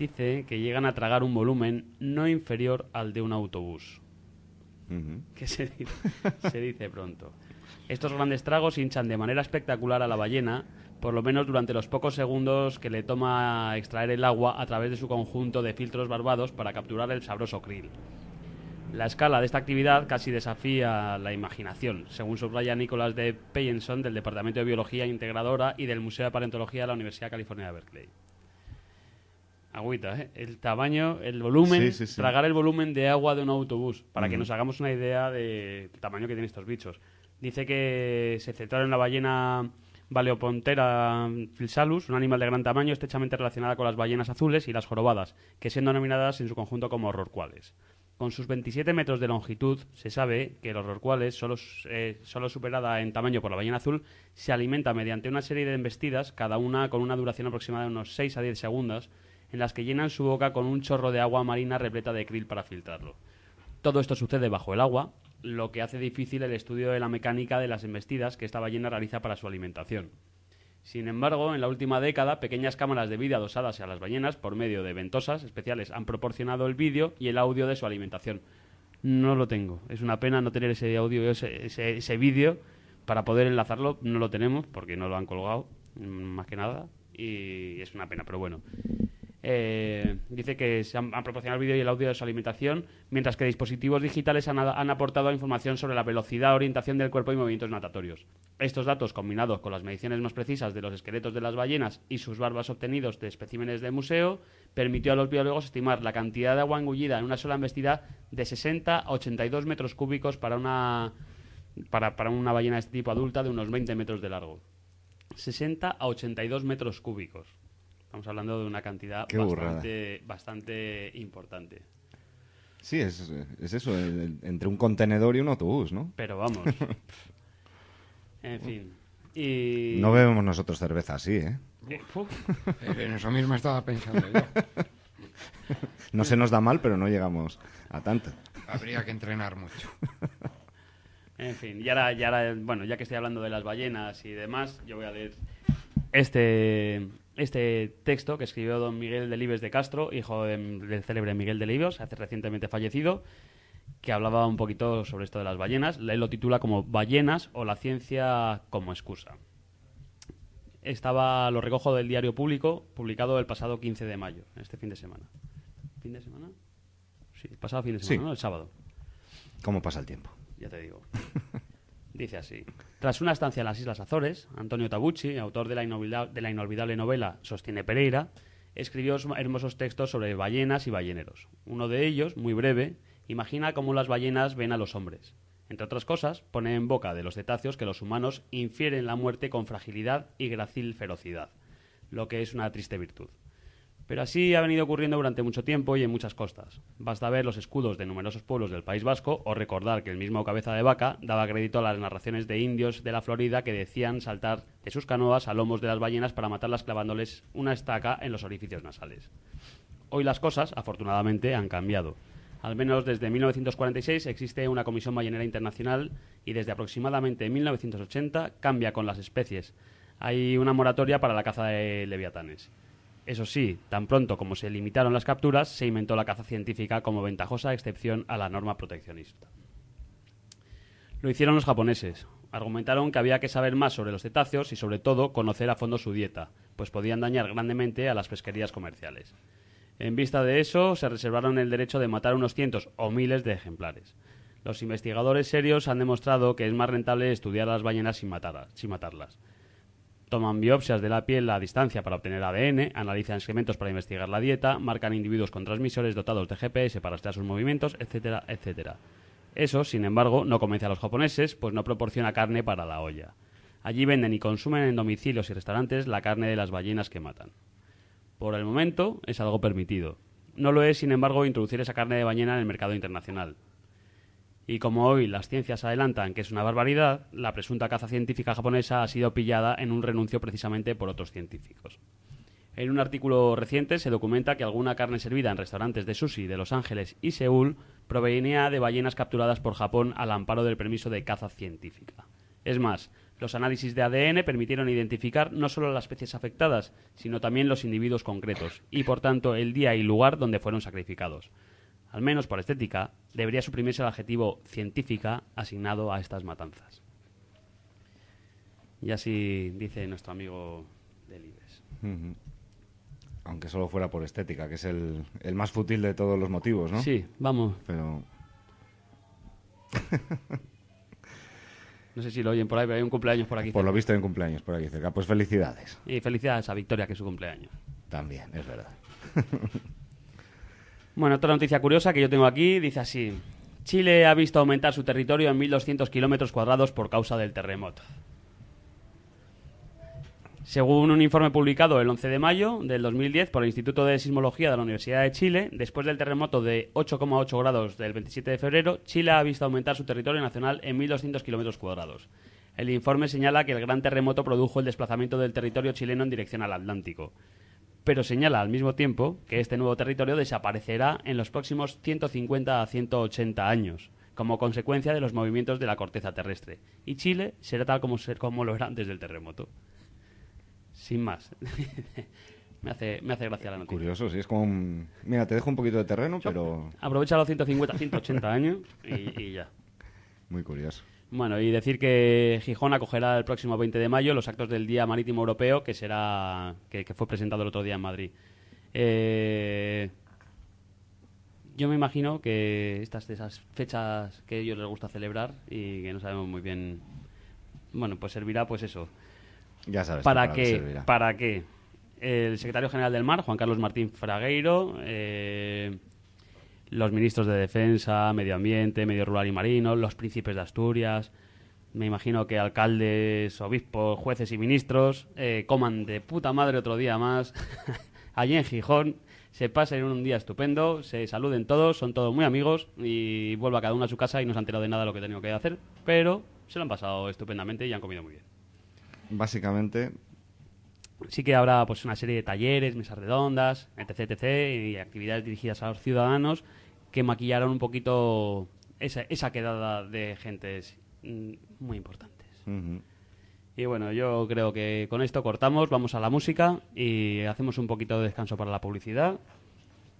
S9: dice que llegan a tragar un volumen no inferior al de un autobús. Que se se dice pronto. Estos grandes tragos hinchan de manera espectacular a la ballena, por lo menos durante los pocos segundos que le toma extraer el agua a través de su conjunto de filtros barbados para capturar el sabroso krill. La escala de esta actividad casi desafía la imaginación, según subraya Nicolás de Peyenson del Departamento de Biología Integradora y del Museo de Paleontología de la Universidad de California de Berkeley. Agüita, ¿eh? El tamaño, el volumen,
S2: Sí, sí, sí.
S9: tragar el volumen de agua de un autobús, para que nos hagamos una idea del tamaño que tienen estos bichos. Dice que se centraron en la ballena Baleopontera filsalus, un animal de gran tamaño estrechamente relacionada con las ballenas azules y las jorobadas, que siendo denominadas en su conjunto como rorcuales. Con sus 27 metros de longitud, se sabe que los rorcuales, solo, eh, solo superada en tamaño por la ballena azul, se alimenta mediante una serie de embestidas, cada una con una duración aproximada de unos 6 a 10 segundos, en las que llenan su boca con un chorro de agua marina repleta de krill para filtrarlo. Todo esto sucede bajo el agua, lo que hace difícil el estudio de la mecánica de las embestidas que esta ballena realiza para su alimentación. Sin embargo, en la última década, pequeñas cámaras de vídeo adosadas a las ballenas por medio de ventosas especiales han proporcionado el vídeo y el audio de su alimentación. No lo tengo. Es una pena no tener ese audio, ese, ese, ese vídeo para poder enlazarlo. No lo tenemos porque no lo han colgado, mm, más que nada. Y es una pena, pero bueno. Eh, dice que se han, proporcionado el vídeo y el audio de su alimentación, mientras que dispositivos digitales han, han aportado información sobre la velocidad, orientación del cuerpo y movimientos natatorios. Estos datos, combinados con las mediciones más precisas de los esqueletos de las ballenas y sus barbas obtenidos de especímenes del museo, permitió a los biólogos estimar la cantidad de agua engullida en una sola embestida de 60 a 82 metros cúbicos para una, para, para una ballena de este tipo adulta de unos 20 metros de largo. 60 a 82 metros cúbicos. Estamos hablando de una cantidad bastante, bastante importante.
S2: Sí, es, es eso, el- el- entre un contenedor y un autobús, ¿no?
S9: Pero vamos. en fin. Y...
S2: No bebemos nosotros cerveza así, ¿eh?
S9: Uf.
S8: Eh, En eso mismo estaba pensando yo.
S2: No se nos da mal, pero no llegamos a tanto.
S8: Habría que entrenar mucho.
S9: En fin, y ahora, y ahora, bueno, ya que estoy hablando de las ballenas y demás, yo voy a leer este, este texto que escribió don Miguel Delibes de Castro, hijo de- del célebre Miguel Delibes, hace recientemente fallecido, que hablaba un poquito sobre esto de las ballenas. Él lo titula como Ballenas o la ciencia como excusa. Estaba, lo recojo del diario público, publicado el pasado 15 de mayo, este fin de semana. ¿Fin de semana? Sí, el pasado fin de semana,
S2: Sí.
S9: ¿no? El sábado
S2: ¿Cómo pasa el tiempo?
S9: ya te digo. Dice así. Tras una estancia en las Islas Azores, Antonio Tabucci, autor de la, de la inolvidable novela Sostiene Pereira, escribió hermosos textos sobre ballenas y balleneros. Uno de ellos, muy breve, imagina cómo las ballenas ven a los hombres. Entre otras cosas, pone en boca de los cetáceos que los humanos infieren la muerte con fragilidad y gracil ferocidad, lo que es una triste virtud. Pero así ha venido ocurriendo durante mucho tiempo y en muchas costas. Basta ver los escudos de numerosos pueblos del País Vasco o recordar que el mismo Cabeza de Vaca daba crédito a las narraciones de indios de la Florida que decían saltar de sus canoas a lomos de las ballenas para matarlas clavándoles una estaca en los orificios nasales. Hoy las cosas, afortunadamente, han cambiado. Al menos desde 1946 existe una Comisión Ballenera Internacional y desde aproximadamente 1980 cambia con las especies. Hay una moratoria para la caza de leviatanes. Eso sí, tan pronto como se limitaron las capturas, se inventó la caza científica como ventajosa excepción a la norma proteccionista. Lo hicieron los japoneses. Argumentaron que había que saber más sobre los cetáceos y, sobre todo, conocer a fondo su dieta, pues podían dañar grandemente a las pesquerías comerciales. En vista de eso, se reservaron el derecho de matar unos cientos o miles de ejemplares. Los investigadores serios han demostrado que es más rentable estudiar a las ballenas sin, matarlas- sin matarlas. Toman biopsias de la piel a distancia para obtener ADN, analizan excrementos para investigar la dieta, marcan individuos con transmisores dotados de GPS para rastrear sus movimientos, etcétera, etcétera. Eso, sin embargo, no convence a los japoneses, pues no proporciona carne para la olla. Allí venden y consumen en domicilios y restaurantes la carne de las ballenas que matan. Por el momento es algo permitido. No lo es, sin embargo, introducir esa carne de ballena en el mercado internacional. Y como hoy las ciencias adelantan que es una barbaridad, la presunta caza científica japonesa ha sido pillada en un renuncio precisamente por otros científicos. En un artículo reciente se documenta que alguna carne servida en restaurantes de sushi de Los Ángeles y Seúl provenía de ballenas capturadas por Japón al amparo del permiso de caza científica. Es más, los análisis de ADN permitieron identificar no solo las especies afectadas, sino también los individuos concretos, y por tanto el día y lugar donde fueron sacrificados. Al menos por estética, debería suprimirse el adjetivo científica asignado a estas matanzas. Y así dice nuestro amigo Delibes.
S2: Ujú. Aunque solo fuera por estética, que es el, el más fútil de todos los motivos, ¿no?
S9: Sí, vamos.
S2: Pero
S9: No sé si lo oyen por ahí, pero hay un cumpleaños por aquí.
S2: por lo visto en cumpleaños por aquí cerca. Pues felicidades.
S9: Y felicidades a Victoria, que es su cumpleaños.
S2: También, es verdad.
S9: Bueno, otra noticia curiosa que yo tengo aquí dice así: Chile ha visto aumentar su territorio en 1.200 kilómetros cuadrados por causa del terremoto. Según un informe publicado el 11 de mayo del 2010 por el Instituto de Sismología de la Universidad de Chile, después del terremoto de 8,8 grados del 27 de febrero, Chile ha visto aumentar su territorio nacional en 1.200 kilómetros cuadrados. El informe señala que el gran terremoto produjo el desplazamiento del territorio chileno en dirección al Atlántico, pero señala al mismo tiempo que este nuevo territorio desaparecerá en los próximos 150 a 180 años, como consecuencia de los movimientos de la corteza terrestre, y Chile será tal como, ser, como lo era antes del terremoto. Sin más. me, hace, me hace gracia la noticia.
S2: Curioso, sí, es como un... Mira, te dejo un poquito de terreno, pero...
S9: Aprovecha los 150, 180 años y, y ya.
S2: Muy curioso.
S9: Bueno, y decir que Gijón acogerá el próximo 20 de mayo los actos del Día Marítimo Europeo que será que, que fue presentado el otro día en Madrid. Eh, yo me imagino que estas de esas fechas que a ellos les gusta celebrar y que no sabemos muy bien, bueno, pues servirá pues eso.
S2: Ya sabes.
S9: ¿Para
S2: para qué
S9: qué?
S2: servirá.
S9: ¿Para qué? El secretario general del Mar, Juan Carlos Martín Fragueiro, eh, los ministros de Defensa, Medio Ambiente, Medio Rural y Marino, los príncipes de Asturias, me imagino que alcaldes, obispos, jueces y ministros eh, coman de puta madre otro día más allí en Gijón, se pasen un día estupendo, se saluden todos, son todos muy amigos y vuelva cada uno a su casa y no se ha enterado de nada de lo que ha tenido que hacer, pero se lo han pasado estupendamente y han comido muy bien.
S2: Básicamente,
S9: Sí que habrá pues una serie de talleres, mesas redondas, etc, etc, y actividades dirigidas a los ciudadanos que maquillaron un poquito esa, esa quedada de gentes mm, muy importantes. Y bueno, yo creo que con esto cortamos, vamos a la música y hacemos un poquito de descanso para la publicidad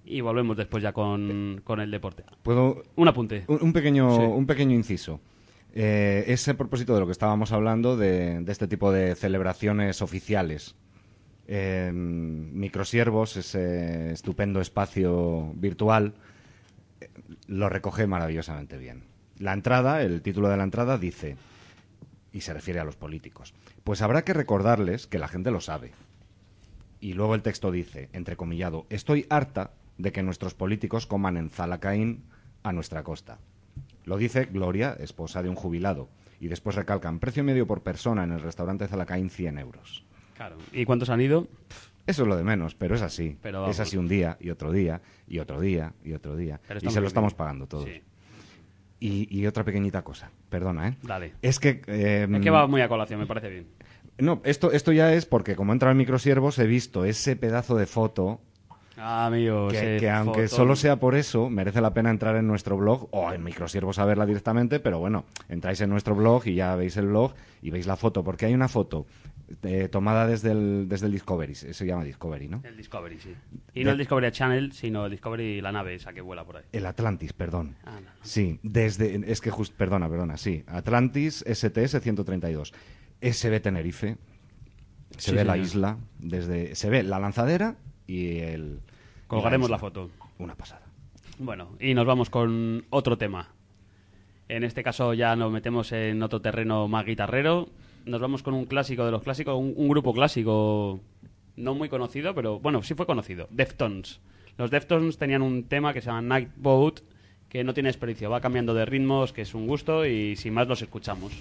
S9: y volvemos después ya con, con el deporte.
S2: ¿Puedo
S9: Un apunte.
S2: Un, un pequeño,
S9: Sí.
S2: un pequeño inciso. Eh, es a propósito de lo que estábamos hablando de, de este tipo de celebraciones oficiales. Eh, Microsiervos, ese estupendo espacio virtual, eh, lo recoge maravillosamente bien. La entrada, el título de la entrada dice, y se refiere a los políticos, pues habrá que recordarles que la gente lo sabe. Y luego el texto dice, entrecomillado, estoy harta de que nuestros políticos coman en Zalacaín a nuestra costa. Lo dice Gloria, esposa de un jubilado. Y después recalcan, precio medio por persona en el restaurante Zalacaín 100 euros.
S9: Claro. ¿Y cuántos han ido?
S2: Eso es lo de menos, pero es así.
S9: Pero
S2: es así un día y otro día y otro día y otro día.
S9: Pero
S2: Y se lo estamos pagando todos.
S9: Sí.
S2: Y, y otra pequeñita cosa, perdona, ¿eh?
S9: Dale.
S2: Es que... eh,
S9: Es que va muy a colación, me parece bien.
S2: No, esto, esto ya es porque como he entrado en Microsiervos he visto ese pedazo de foto
S9: Ah, amigo,
S2: que, aunque solo sea por eso, merece la pena entrar en nuestro blog o en Microsiervos a verla directamente, pero bueno, entráis en nuestro blog y ya veis el blog y veis la foto, porque hay una foto eh, tomada desde el, desde el Discovery, se se llama Discovery, ¿no?
S9: El Discovery, sí. Y
S2: De-
S9: no el Discovery Channel, sino el Discovery, la nave esa que vuela por ahí.
S2: El Atlantis, perdón.
S9: Ah, no.
S2: Sí, desde, es que just, perdona, perdona, sí, Atlantis STS 132, SB Tenerife, se
S9: Sí,
S2: ve la isla, desde, se ve la lanzadera y el... y
S9: Colgaremos la foto.
S2: Una pasada.
S9: Bueno, y nos vamos con otro tema. En este caso ya nos metemos en otro terreno más guitarrero. Nos vamos con un clásico de los clásicos, un, un grupo clásico no muy conocido, pero bueno, sí fue conocido. Deftones. Los Deftones tenían un tema que se llama Night Boat, que no tiene desperdicio, va cambiando de ritmos, que es un gusto y sin más los escuchamos.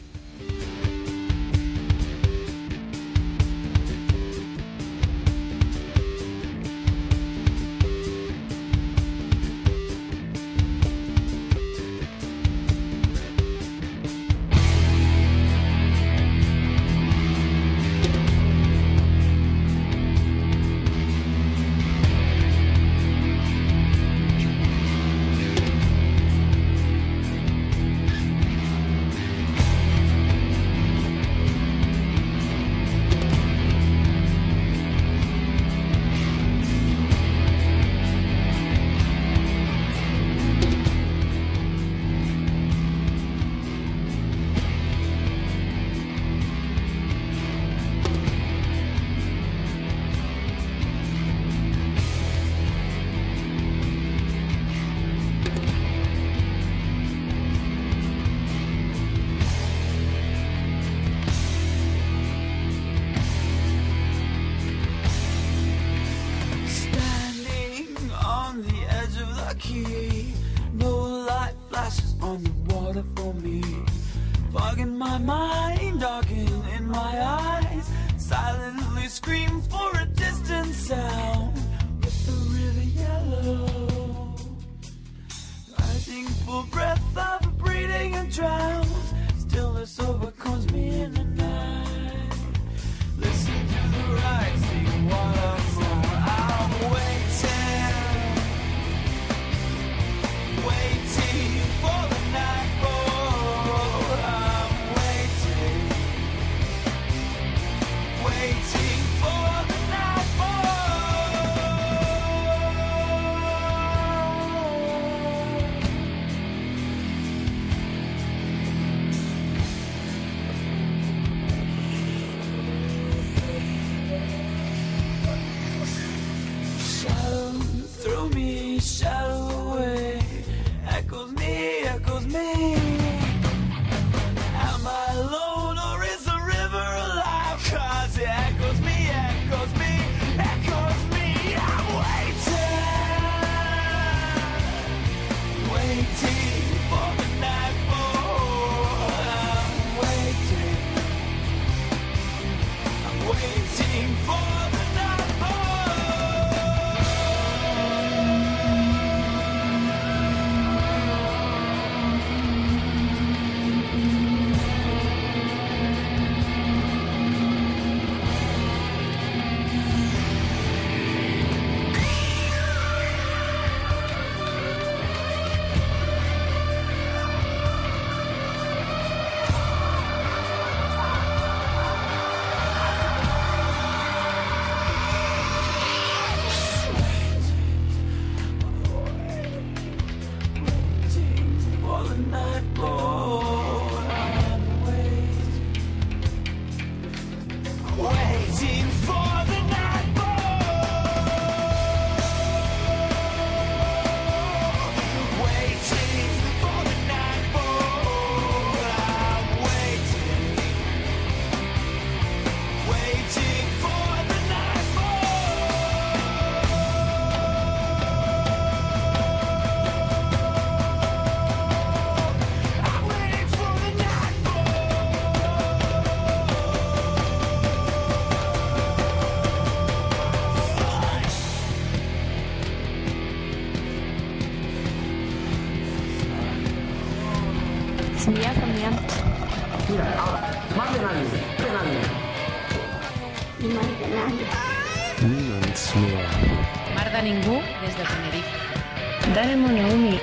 S5: De
S4: ningú des de Tenerife.
S5: Dale Monaumi.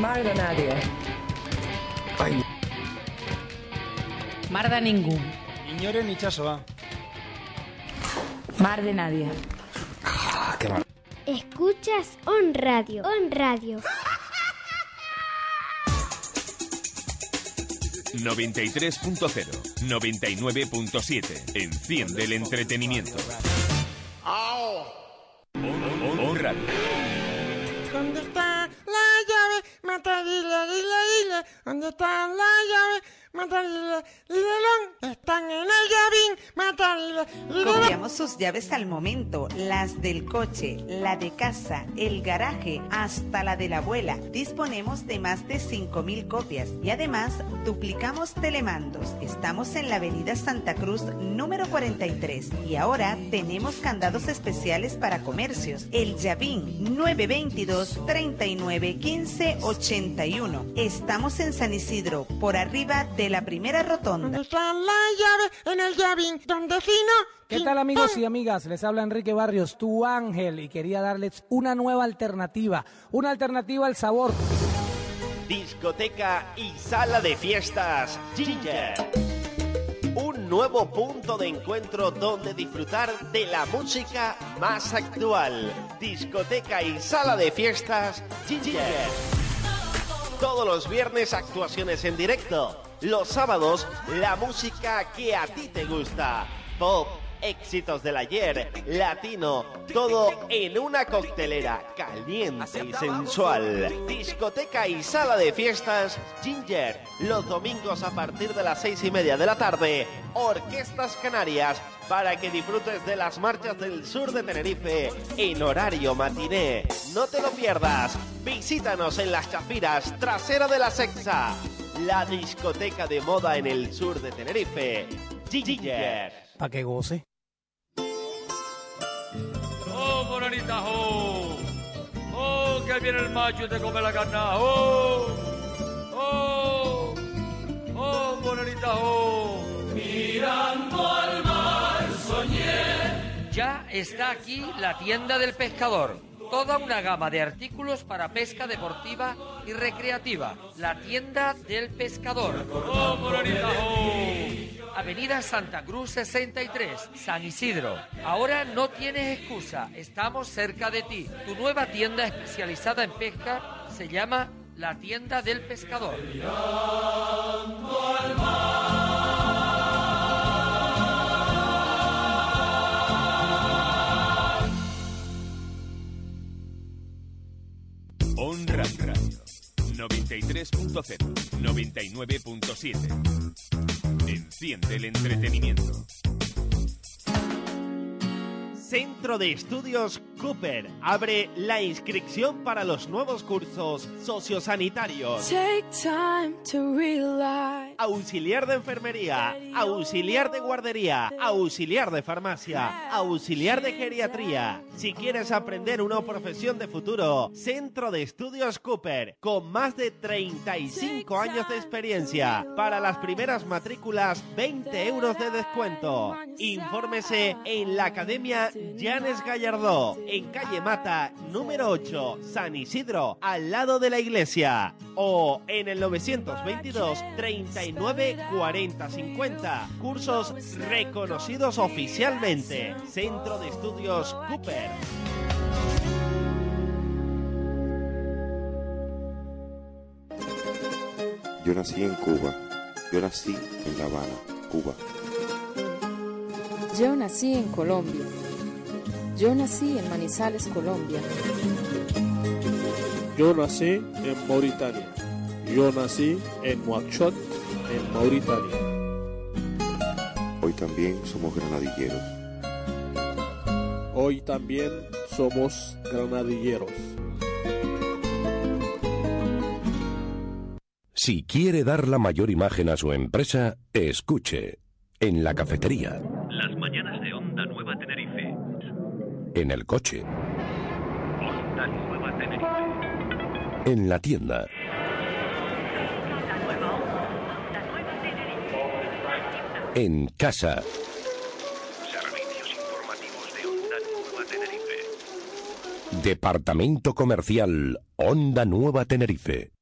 S3: Mar de nadie.
S4: Mar de ningú.
S10: Inoren itxasoa.
S1: Mar de nadie.
S6: Escuchas On Radio. On Radio.
S12: 93.0, 99.7. Enciende el entretenimiento. Radio.
S11: ¿Dónde está la llave? Mata dile, dile, dile. ¿Dónde está la llave? Están en el llavín.
S13: Copiamos sus llaves al momento, las del coche, la de casa, el garaje, hasta la de la abuela. Disponemos de más de 5.000 copias y además duplicamos telemandos. Estamos en la avenida Santa Cruz número 43 y ahora tenemos candados especiales para comercios. El Llavín 922 39 15 81. Estamos en San Isidro, por arriba de la primera rotonda.
S11: En el.
S14: ¿Qué tal amigos y amigas? Les habla Enrique Barrios, tu ángel, y quería darles una nueva alternativa, una alternativa al sabor.
S15: Discoteca y sala de fiestas Ginger. Un nuevo punto de encuentro donde disfrutar de la música más actual. Discoteca y sala de fiestas Ginger. Todos los viernes actuaciones en directo. Los sábados la música que a ti te gusta. Pop, éxitos del ayer, latino, todo en una coctelera caliente y sensual. Discoteca y sala de fiestas Ginger. Los domingos a partir de las seis y media de la tarde. Orquestas Canarias para que disfrutes de las marchas del sur de Tenerife en horario matiné. No te lo pierdas. Visítanos en las chafiras trasera de la Sexa. La discoteca de moda en el sur de Tenerife. Ginger.
S14: Pa' que goce.
S16: ¡Oh, morenita, oh! ¡Oh, que viene el macho y te come la carne! ¡Oh! ¡Oh! ¡Oh, morenita, oh!
S17: Mirando al mar soñé. Ya está aquí la tienda del pescador. Toda una gama de artículos para pesca deportiva y recreativa. La tienda del pescador. Avenida Santa Cruz 63, San Isidro. Ahora no tienes excusa, estamos cerca de ti. Tu nueva tienda especializada en pesca se llama La Tienda del Pescador.
S12: On Radio. 93.0, 99.7. Enciende el entretenimiento.
S15: Centro de Estudios Cooper abre la inscripción para los nuevos cursos sociosanitarios.
S18: Take time to realize.
S15: Auxiliar de enfermería, auxiliar de guardería, auxiliar de farmacia, auxiliar de geriatría. Si quieres aprender una profesión de futuro, Centro de Estudios Cooper, con más de 35 años de experiencia. Para las primeras matrículas, 20 euros de descuento. Infórmese en la Academia Llanes Gallardó, en calle Mata, número 8, San Isidro, al lado de la iglesia. O en el 922 39 40 50. Cursos reconocidos oficialmente. Centro de Estudios Cooper.
S19: Yo nací en Cuba. Yo nací en La Habana, Cuba.
S20: Yo nací en Colombia. Yo nací en Manizales, Colombia.
S21: Yo nací en Mauritania. Yo nací en Nouakchott, en Mauritania.
S19: Hoy también somos granadilleros.
S21: Hoy también somos granadilleros.
S7: Si quiere dar la mayor imagen a su empresa, escuche. En la cafetería,
S22: Las mañanas de Onda Nueva Tenerife.
S7: En el coche, en la tienda, en casa,
S22: Servicios informativos de Onda Nueva Tenerife.
S7: departamento comercial Onda Nueva Tenerife.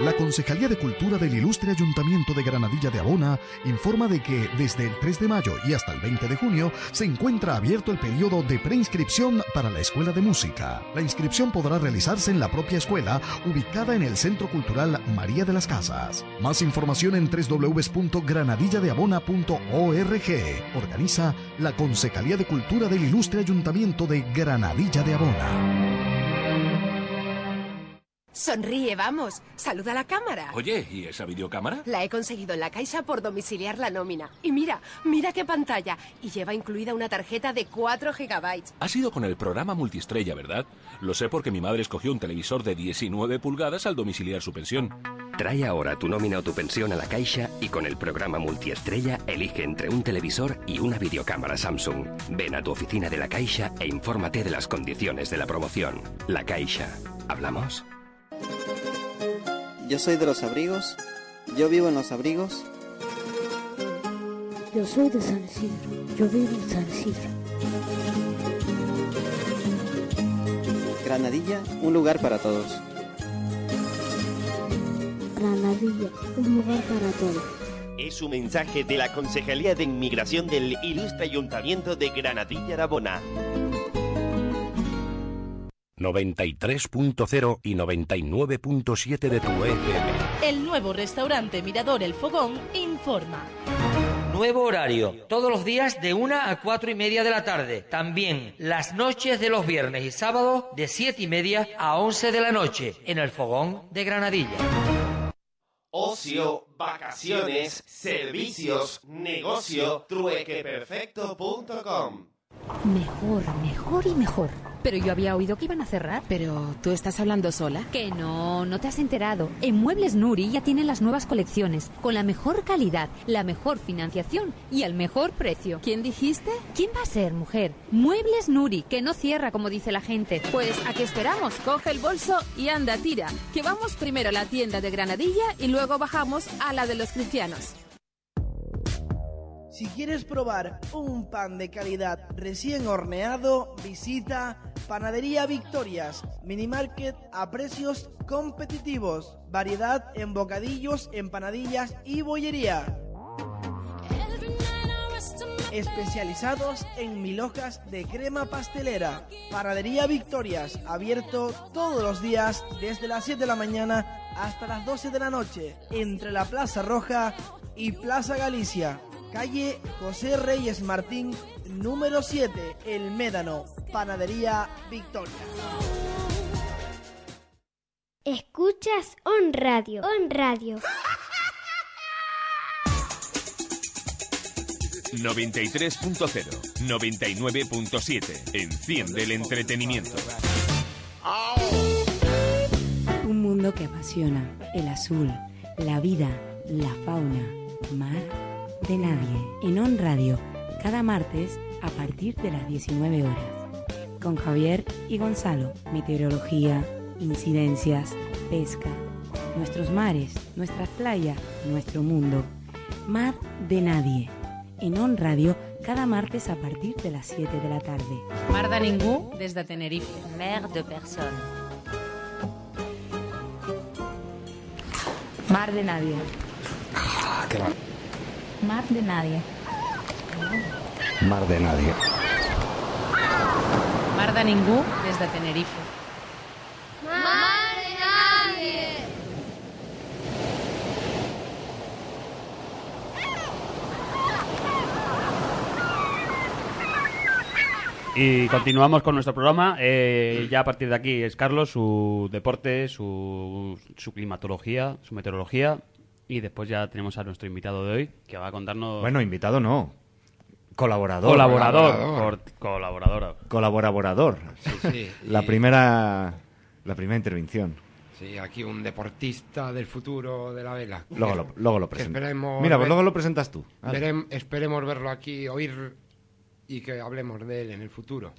S23: La Concejalía de Cultura del Ilustre Ayuntamiento de Granadilla de Abona informa de que desde el 3 de mayo y hasta el 20 de junio se encuentra abierto el periodo de preinscripción para la Escuela de Música. La inscripción podrá realizarse en la propia escuela ubicada en el Centro Cultural María de las Casas. Más información en www.granadilladeabona.org. Organiza la Concejalía de Cultura del Ilustre Ayuntamiento de Granadilla de Abona.
S24: Sonríe, vamos. Saluda a la cámara.
S25: Oye, ¿y esa videocámara?
S24: La he conseguido en la Caixa por domiciliar la nómina. Y mira, mira qué pantalla. Y lleva incluida una tarjeta de 4 gigabytes.
S25: Ha sido con el programa Multiestrella, ¿verdad? Lo sé porque mi madre escogió un televisor de 19 pulgadas al domiciliar su pensión.
S26: Trae ahora tu nómina o tu pensión a la Caixa y con el programa Multiestrella elige entre un televisor y una videocámara Samsung. Ven a tu oficina de la Caixa e infórmate de las condiciones de la promoción. La Caixa. ¿Hablamos?
S27: Yo soy de los abrigos. Yo vivo en los abrigos.
S6: Yo soy de San Isidro. Yo vivo en San Isidro.
S27: Granadilla, un lugar para todos.
S6: Granadilla, un lugar para todos.
S15: Es un mensaje de la Concejalía de Inmigración del Ilustre Ayuntamiento de Granadilla de Abona.
S7: 93.0 y 99.7 de tu FM.
S28: El nuevo restaurante Mirador El Fogón informa.
S17: Nuevo horario, todos los días de 1 a 4 y media de la tarde. También las noches de los viernes y sábados de 7 y media a 11 de la noche en el Fogón de Granadilla.
S15: Ocio, vacaciones, servicios, negocio, truequeperfecto.com.
S17: Mejor, mejor y mejor. Pero yo había oído que iban a cerrar.
S4: Pero, ¿tú estás hablando sola?
S17: Que no, no te has enterado. En Muebles Nuri ya tienen las nuevas colecciones, con la mejor calidad, la mejor financiación y al mejor precio.
S4: ¿Quién dijiste?
S17: ¿Quién va a ser, mujer? Muebles Nuri, que no cierra como dice la gente.
S4: Pues, ¿a qué esperamos? Coge el bolso y anda, tira. Que vamos primero a la tienda de Granadilla y luego bajamos a la de los cristianos.
S29: Si quieres probar un pan de calidad recién horneado, visita Panadería Victorias, mini market a precios competitivos, variedad en bocadillos, empanadillas y bollería. Especializados en mil hojas de crema pastelera. Panadería Victorias, abierto todos los días desde las 7 de la mañana hasta las 12 de la noche, entre la Plaza Roja y Plaza Galicia. Calle José Reyes Martín, número 7, El Médano, Panadería Victoria.
S30: Escuchas On Radio, On Radio.
S12: 93.0, 99.7. Enciende el entretenimiento.
S1: Un mundo que apasiona, el azul, la vida, la fauna, mar de nadie. En On Radio, cada martes a partir de las 19 horas. Con Javier y Gonzalo, meteorología, incidencias, pesca, nuestros mares, nuestras playas, nuestro mundo. Mar de nadie. En On Radio, cada martes a partir de las 7 de la tarde.
S4: Mar de ningú des de Tenerife.
S17: Mer de personne.
S1: Mar de nadie.
S31: qué mal.
S1: Mar de nadie.
S31: Mar de nadie.
S4: Mar de ningú des de Tenerife.
S30: Mar de nadie.
S9: Y continuamos con nuestro programa. Eh, ya a partir de aquí es Carlos, su deporte, su, su climatología, su meteorología. Y después ya tenemos a nuestro invitado de hoy, que va a contarnos...
S2: Bueno, invitado no. Colaborador.
S9: Colaborador.
S2: Colaborador.
S9: Colaborador.
S2: Colaborador.
S32: Sí, sí,
S2: La
S32: y-
S2: primera la primera intervención.
S32: Sí, aquí un deportista del futuro de la vela.
S2: Luego lo, luego lo Mira, pues
S32: ver-
S2: luego lo presentas tú.
S32: Verem- esperemos verlo aquí, oír y que hablemos de él en el futuro.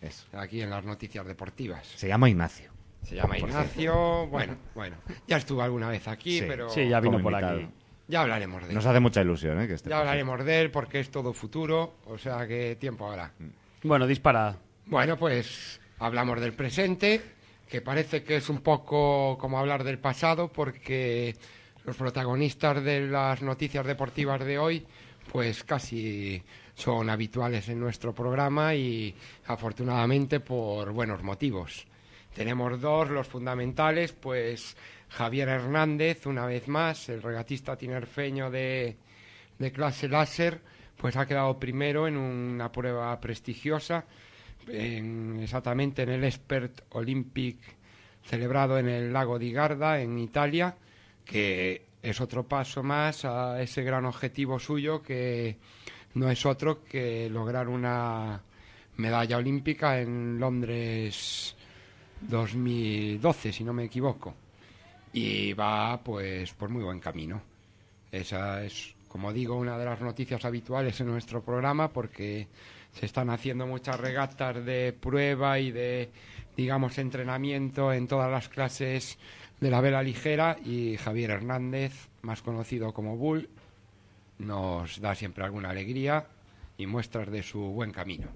S2: Eso.
S32: Aquí en las noticias deportivas.
S2: Se llama Ignacio.
S32: Se llama Ignacio. Bueno, bueno. Ya estuvo alguna vez aquí,
S2: Sí.
S32: pero.
S9: Sí, ya vino
S2: Como
S9: por
S2: invitado.
S9: aquí.
S32: Ya hablaremos de él.
S2: Nos hace mucha ilusión, ¿eh? Que esté
S32: Ya hablaremos de él porque es todo futuro, o sea que tiempo habrá.
S9: Bueno, dispara.
S32: Bueno, pues hablamos del presente, que parece que es un poco como hablar del pasado, porque los protagonistas de las noticias deportivas de hoy, pues casi son habituales en nuestro programa y afortunadamente por buenos motivos. Tenemos dos, los fundamentales, pues Javier Hernández, una vez más, el regatista tinerfeño de, de clase láser, pues ha quedado primero en una prueba prestigiosa, en- exactamente en el Expert Olympic celebrado en el lago di Garda, en Italia, que es otro paso más a ese gran objetivo suyo que no es otro que lograr una medalla olímpica en Londres 2012, si no me equivoco. Y va pues por muy buen camino. Esa es, como digo, una de las noticias habituales en nuestro programa porque se están haciendo muchas regatas de prueba y de, digamos, entrenamiento en todas las clases de la vela ligera y Javier Hernández, más conocido como Bull, nos da siempre alguna alegría y muestras de su buen camino.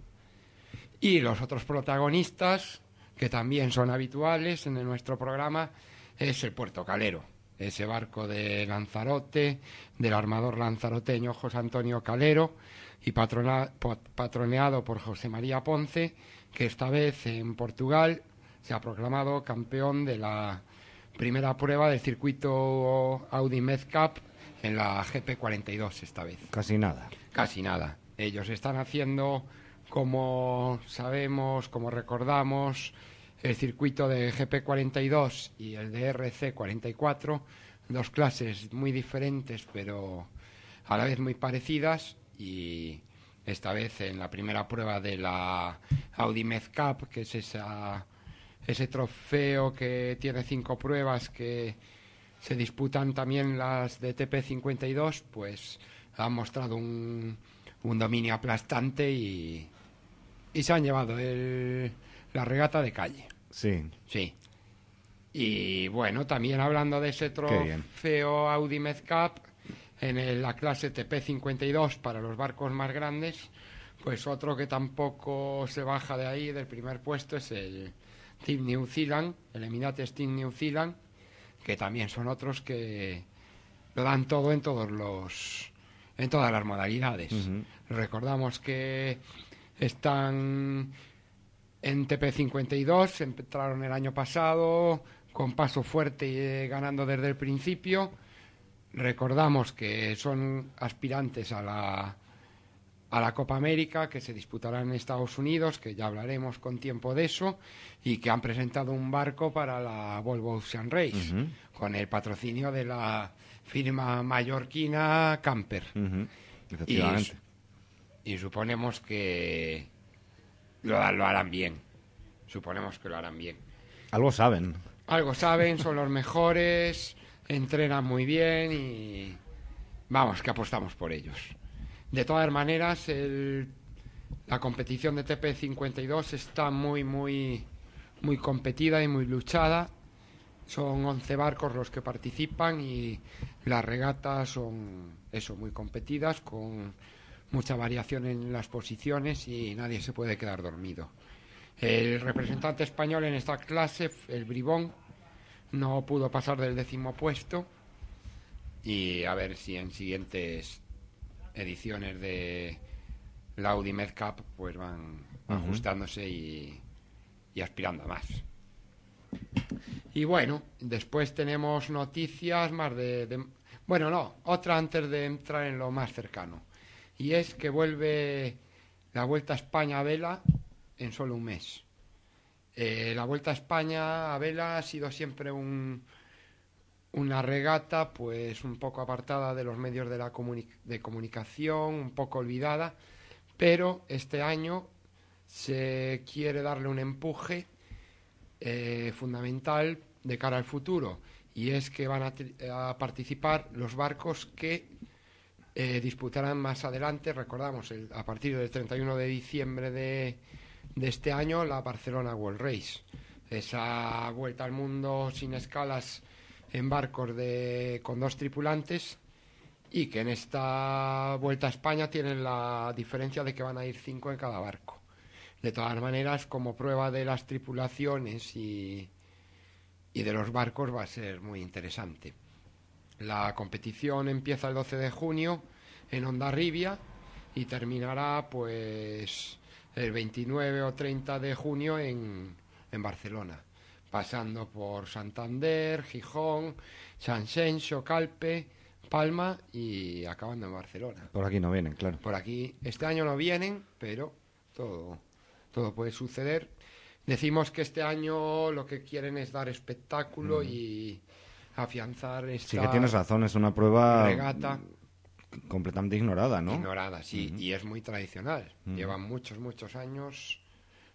S32: Y los otros protagonistas, que también son habituales en nuestro programa, es el Puerto Calero, ese barco de Lanzarote, del armador lanzaroteño José Antonio Calero, y patrona- patroneado por José María Ponce, que esta vez en Portugal se ha proclamado campeón de la primera prueba del circuito Audi Med Cup en la GP42 esta vez.
S2: Casi nada.
S32: Casi nada. Ellos están haciendo, como sabemos, como recordamos, el circuito de GP42 y el de RC44, dos clases muy diferentes pero a la vez muy parecidas y esta vez en la primera prueba de la Audi Med Cup, que es esa, ese trofeo que tiene cinco pruebas que se disputan también las de TP52, pues han mostrado un dominio aplastante y, y se han llevado el, la regata de calle.
S33: Sí.
S32: Sí. Y bueno, también hablando de ese trofeo Audi Med Cup, en el- la clase TP52 para los barcos más grandes, pues otro que tampoco se baja de ahí, del primer puesto, es el Team New Zealand, el Emirates Team New Zealand, que también son otros que lo dan todo en todos los en todas las modalidades. Recordamos que están en TP52, entraron el año pasado con paso fuerte y eh, ganando desde el principio. Recordamos que son aspirantes a la a la Copa América que se disputará en Estados Unidos, que ya hablaremos con tiempo de eso, y que han presentado un barco para la Volvo Ocean Race, con el patrocinio de la firma mallorquina Camper. Su- y suponemos que lo, lo harán bien. Suponemos que lo harán bien.
S33: Algo saben.
S32: Algo saben, son los mejores, entrenan muy bien y vamos, que apostamos por ellos. De todas maneras, el- la competición de TP52 está muy, muy, muy competida y muy luchada. Son 11 barcos los que participan y las regatas son eso, muy competidas, con mucha variación en las posiciones y nadie se puede quedar dormido. El representante español en esta clase, el Bribón, no pudo pasar del décimo puesto y a ver si en siguientes ediciones de la Audi Med Cup pues van ajustándose y, y aspirando a más. Y bueno, después tenemos noticias más de, de- Bueno, no, otra antes de entrar en lo más cercano. Y es que vuelve la Vuelta a España a vela en solo un mes. Eh, la Vuelta a España a vela ha sido siempre un, una regata pues un poco apartada de los medios de, la de comunicación, un poco olvidada, pero este año se quiere darle un empuje eh, fundamental de cara al futuro y es que van a participar los barcos que eh, disputarán más adelante, recordamos, el- a partir del 31 de diciembre de, de este año, la Barcelona World Race. Esa vuelta al mundo sin escalas en barcos de, con dos tripulantes y que en esta vuelta a España tienen la diferencia de que van a ir cinco en cada barco. De todas maneras, como prueba de las tripulaciones y, y de los barcos va a ser muy interesante. La competición empieza el 12 de junio en Ondarribia y terminará pues el 29 o 30 de junio en, en Barcelona, pasando por Santander, Gijón, San Calpe, Palma y acabando en Barcelona.
S33: Por aquí no vienen, claro.
S32: Por aquí este año no vienen, pero todo, todo puede suceder. Decimos que este año lo que quieren es dar espectáculo
S33: Mm.
S32: y afianzar esta
S33: Sí que tienes razón, es una prueba
S32: regata
S33: completamente ignorada, ¿no?
S32: ignorada, sí, y es muy tradicional. Llevan muchos, muchos años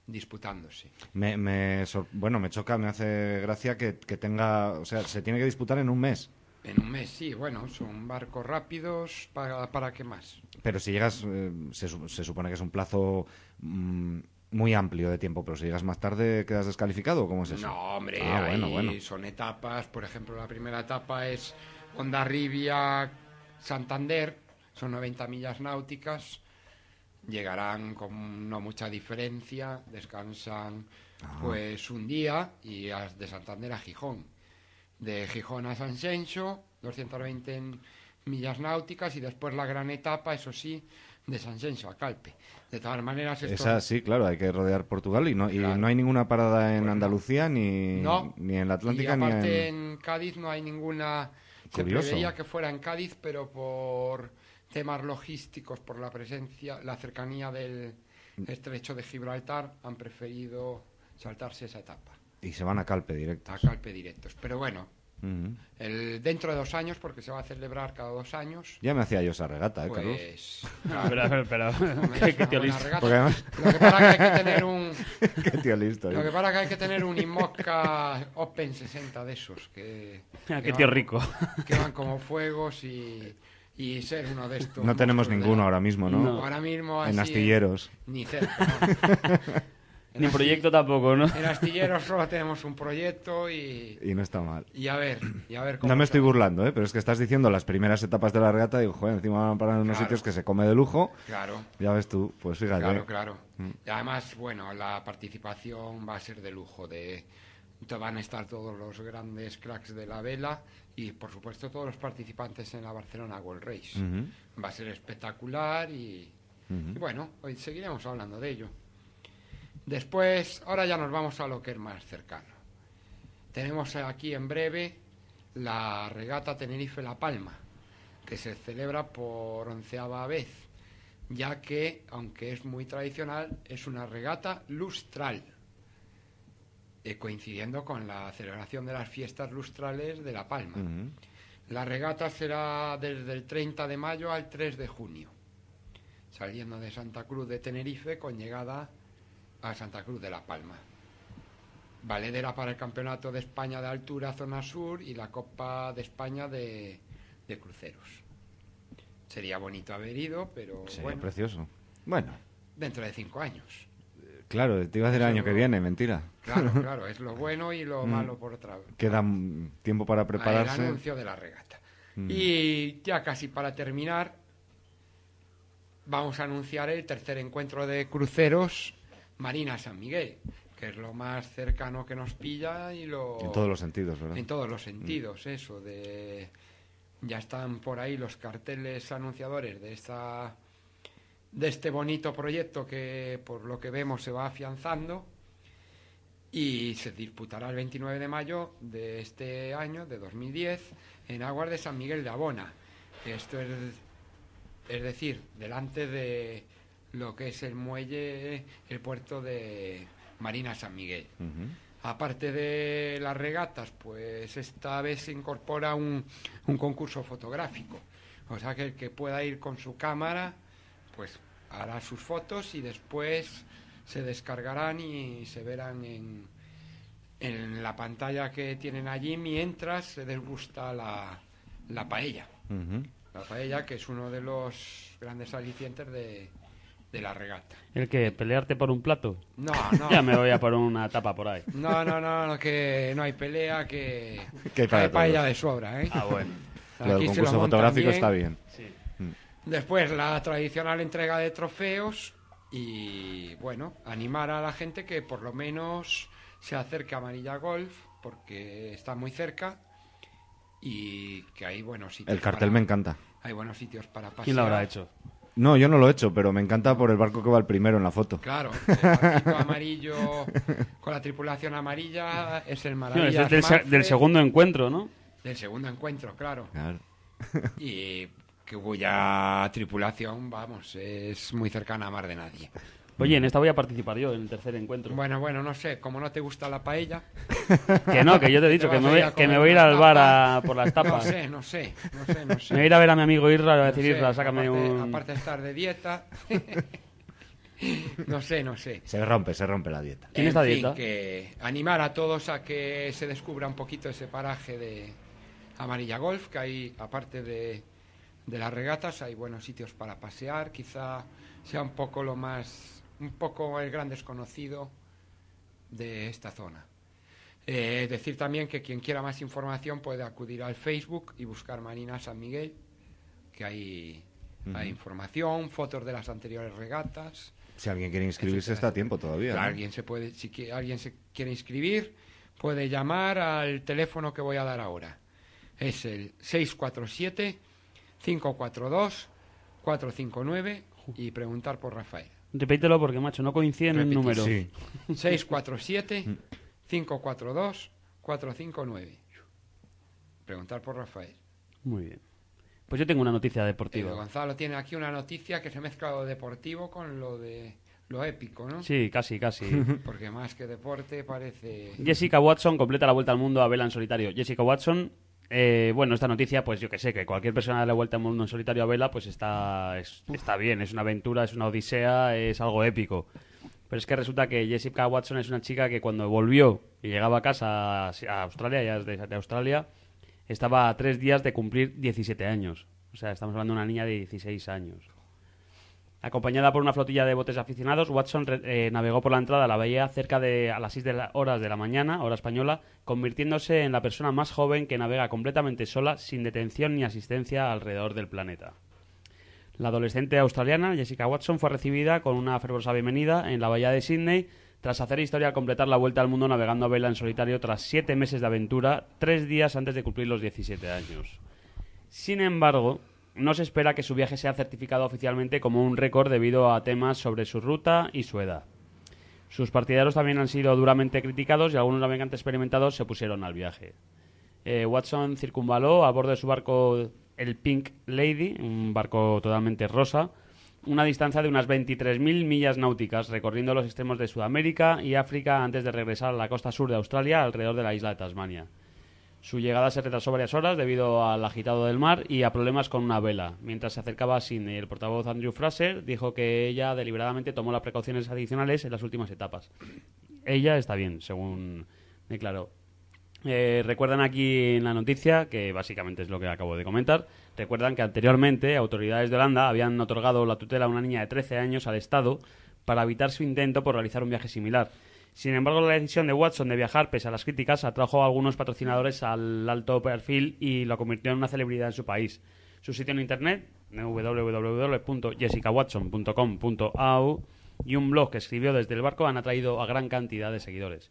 S32: disputándose.
S33: Me, me sor- bueno, me choca, me hace gracia que, que tenga, o sea, se tiene que disputar en un mes.
S32: En un mes, sí, bueno, son barcos rápidos, ¿para, para qué más?
S33: Pero si llegas, eh, se, se supone que es un plazo mm, muy amplio de tiempo, pero si llegas más tarde quedas descalificado, ¿o ¿cómo es eso?
S32: No, hombre,
S33: Ah,
S32: ahí
S33: bueno, bueno.
S32: son etapas. Por ejemplo, la primera etapa es Ondarribia, Santander, son 90 millas náuticas. Llegarán con no mucha diferencia, descansan
S33: Ah.
S32: pues un día y de Santander a Gijón. De Gijón a San Xenxo, 220 en millas náuticas y después la gran etapa, eso sí, de San Xenxo a Calpe. De todas maneras, esto...
S33: Esa sí, claro, hay que rodear Portugal y no, y no hay ninguna parada en Andalucía ni,
S32: No.
S33: ni en la
S32: Y
S33: Atlántica ni en...
S32: en Cádiz no hay ninguna... Se
S33: Curioso.
S32: preveía que fuera en Cádiz, pero por temas logísticos, por la presencia, la cercanía del estrecho de Gibraltar, han preferido saltarse esa etapa.
S33: Y se van a Calpe directo.
S32: A Calpe directos. Pero bueno,
S2: Ujú.
S32: El, dentro de dos años, porque se va a celebrar cada dos años.
S2: Ya me hacía yo esa regata, ¿eh, Carlos?
S32: Pues,
S9: Pero, pero, pero, qué- tío listo.
S2: además-
S32: Lo que pasa que hay que tener un...
S2: Qué tío listo.
S32: Lo
S2: ¿eh?
S32: que pasa que hay que tener un Inmosca Open 60 de esos. Que,
S9: Ah,
S32: que
S9: qué tío
S32: van-
S9: rico.
S32: Que van como fuegos y, y ser uno de estos.
S2: No tenemos ninguno
S32: la-
S2: ahora mismo, ¿no?
S32: No. Ahora mismo
S2: En
S32: así,
S2: astilleros.
S32: Ni cerca. ¿no?
S9: Ni proyecto tampoco, ¿no?
S32: En astilleros solo tenemos un proyecto y,
S2: Y no está mal.
S32: y a ver, y a ver cómo
S2: No me estoy burlando, ¿eh? pero es que estás diciendo las primeras etapas de la regata y digo, joder, encima van para unos
S32: Claro.
S2: sitios que se come de lujo.
S32: Claro.
S2: Ya ves tú, pues fíjate.
S32: Claro, claro.
S2: Mm.
S32: Y además, bueno, la participación va a ser de lujo. De, te van a estar todos los grandes cracks de la vela y, por supuesto, todos los participantes en la Barcelona World Race. Va a ser espectacular y bueno, hoy seguiremos hablando de ello. Después, ahora ya nos vamos a lo que es más cercano. Tenemos aquí en breve la regata Tenerife-La Palma, que se celebra por onceava vez, ya que, aunque es muy tradicional, es una regata lustral, eh, coincidiendo con la celebración de las fiestas lustrales de La Palma. La regata será desde el 30 de mayo al 3 de junio, saliendo de Santa Cruz de Tenerife con llegada a Santa Cruz de La Palma. Valedera para el Campeonato de España de Altura Zona Sur y la Copa de España de, de Cruceros. Sería bonito haber ido, pero
S2: Sería
S32: bueno,
S2: precioso. Bueno,
S32: dentro de cinco años.
S2: claro, te iba a decir el año que viene, mentira.
S32: Claro, claro, es lo bueno y lo
S2: Mm.
S32: malo por otra
S2: Queda mm, tiempo para
S32: El
S2: prepararse.
S32: anuncio de la regata.
S2: Mm.
S32: Y ya casi para terminar, vamos a anunciar el tercer encuentro de cruceros Marina San Miguel, que es lo más cercano que nos pilla y lo...
S2: En todos los sentidos, ¿verdad?
S32: En todos los sentidos, eso, de... Ya están por ahí los carteles anunciadores de esta de este bonito proyecto que por lo que vemos se va afianzando y se disputará el 29 de mayo de este año, de 2010, en aguas de San Miguel de Abona. Esto es, es decir, delante de lo que es el muelle, el puerto de Marina San Miguel. Aparte de las regatas, pues esta vez se incorpora un, un concurso fotográfico. O sea que el que pueda ir con su cámara, pues hará sus fotos y después se descargarán y se verán en, en la pantalla que tienen allí mientras se desgusta la, la paella. La paella que es uno de los grandes alicientes de, de la regata.
S9: ¿El que ¿Pelearte por un plato?
S32: No, no.
S9: ya me voy a por una tapa por ahí.
S32: No, no, no, no, que no hay pelea, que,
S2: Que hay para
S32: paella
S2: todos.
S32: de sobra, ¿eh?
S9: Ah, bueno.
S2: Claro, el concurso fotográfico está bien.
S9: Sí.
S32: Después la tradicional entrega de trofeos y, bueno, animar a la gente que por lo menos se acerque a Amarilla Golf porque está muy cerca y que hay buenos sitios.
S2: El cartel
S32: para-
S2: me encanta.
S32: Hay buenos sitios para pasear.
S9: ¿Quién lo habrá hecho?
S2: No, yo no lo he hecho, pero me encanta por el barco que va el primero en la foto.
S32: Claro, el barquito amarillo con la tripulación amarilla es el
S9: No,
S32: Maravillas
S9: es del, se-
S32: Manfred.
S9: del segundo encuentro, ¿no?
S32: Del segundo encuentro, claro.
S2: Claro.
S32: Y que cuya tripulación, vamos, es muy cercana a mar de nadie.
S9: Oye, en esta voy a participar yo, en el tercer encuentro.
S32: Bueno, bueno, no sé, como no te gusta la paella...
S9: Que no, que yo te he dicho que
S32: vas
S9: me voy, que me voy a ir al bar a por las tapas.
S32: No sé, no sé, no sé, no sé.
S9: Me voy a ir a ver a mi amigo Irra, le voy a
S32: No
S9: decir
S32: sé,
S9: Irra, sácame
S32: aparte,
S9: un...
S32: aparte de estar de dieta... no sé, no sé.
S2: Se rompe, se rompe la dieta.
S9: ¿Quién
S32: En
S9: está
S32: fin,
S9: dieta?
S32: que animar a todos a que se descubra un poquito ese paraje de Amarilla Golf, que hay, aparte de, de las regatas, hay buenos sitios para pasear, quizá sea un poco lo más, un poco el gran desconocido de esta zona. Eh, decir también que quien quiera más información puede acudir al Facebook y buscar Marina San Miguel, que hay, información, fotos de las anteriores regatas.
S2: Si alguien quiere inscribirse está a tiempo todavía. ¿no?
S32: Alguien se puede, si alguien se quiere inscribir, puede llamar al teléfono que voy a dar ahora. Es el 647 542 459 y preguntar por Rafael.
S9: Repítelo porque, macho, no coinciden en el
S32: Repite.
S9: número.
S2: Sí.
S32: 647 542 459. Preguntar por Rafael.
S9: Muy bien. Pues yo tengo una noticia
S32: Eh,
S9: deportiva.
S32: Gonzalo tiene aquí una noticia que se mezcla lo deportivo con lo de lo épico, ¿no?
S9: Sí, casi, casi.
S32: Porque más que deporte parece...
S9: Jessica Watson completa la vuelta al mundo a vela en solitario. Jessica Watson, eh, bueno, esta noticia, pues yo que sé, que cualquier persona de la vuelta al mundo en solitario a vela, pues está, es- está bien, es una aventura, es una odisea, es algo épico. Pero es que resulta que Jessica Watson es una chica que cuando volvió y llegaba a casa a Australia, ya de, de Australia, estaba a tres días de cumplir 17 años. O sea, estamos hablando de una niña de 16 años. Acompañada por una flotilla de botes aficionados, Watson eh, navegó por la entrada a la bahía cerca de a las 6 de la- horas de la mañana, hora española, convirtiéndose en la persona más joven que navega completamente sola, sin detención ni asistencia alrededor del planeta. La adolescente australiana Jessica Watson fue recibida con una fervorosa bienvenida en la bahía de Sydney tras hacer historia al completar la vuelta al mundo navegando a vela en solitario tras siete meses de aventura, tres días antes de cumplir los 17 años. Sin embargo, no se espera que su viaje sea certificado oficialmente como un récord debido a temas sobre su ruta y su edad. Sus partidarios también han sido duramente criticados y algunos navegantes experimentados se pusieron al viaje. Eh, Watson circunvaló a bordo de su barco el Pink Lady, un barco totalmente rosa, una distancia de unas 23.000 millas náuticas, recorriendo los extremos de Sudamérica y África antes de regresar a la costa sur de Australia, alrededor de la isla de Tasmania. Su llegada se retrasó varias horas debido al agitado del mar y a problemas con una vela. Mientras se acercaba a Sydney, el portavoz Andrew Fraser dijo que ella deliberadamente tomó las precauciones adicionales en las últimas etapas. Ella está bien, según declaró. Eh, recuerdan aquí en la noticia, que básicamente es lo que acabo de comentar, recuerdan que anteriormente autoridades de Holanda habían otorgado la tutela a una niña de 13 años al Estado para evitar su intento por realizar un viaje similar. Sin embargo, la decisión de Watson de viajar, pese a las críticas, atrajo a algunos patrocinadores al alto perfil y lo convirtió en una celebridad en su país. Su sitio en internet, www.jessicawatson.com.au y un blog que escribió desde el barco han atraído a gran cantidad de seguidores.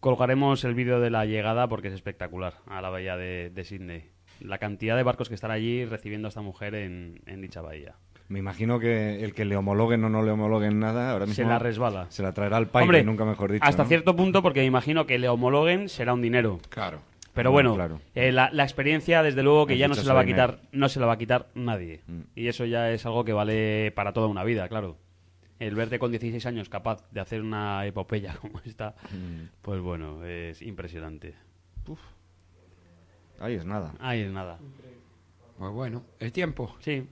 S9: Colgaremos el vídeo de la llegada porque es espectacular a la bahía de, Sydney. La cantidad de barcos que están allí recibiendo a esta mujer en dicha bahía.
S2: Me imagino que el que le homologuen o no le homologuen nada, ahora mismo
S9: Se la resbala.
S2: Se la traerá al país, nunca mejor dicho.
S9: Hasta
S2: ¿no?
S9: cierto punto, porque me imagino que le homologuen será un dinero.
S32: Claro.
S9: Pero
S2: Bueno,
S9: bueno,
S2: claro.
S9: eh, la, la experiencia, desde luego, que ya no se la va a quitar, no se la va a quitar nadie.
S2: Mm.
S9: Y eso ya es algo que vale para toda una vida, claro. El verte con 16 años capaz de hacer una epopeya como esta,
S2: Mm.
S9: pues bueno, es impresionante.
S2: Ahí es nada.
S9: Ahí es nada.
S32: Pues bueno, el tiempo.
S9: Sí.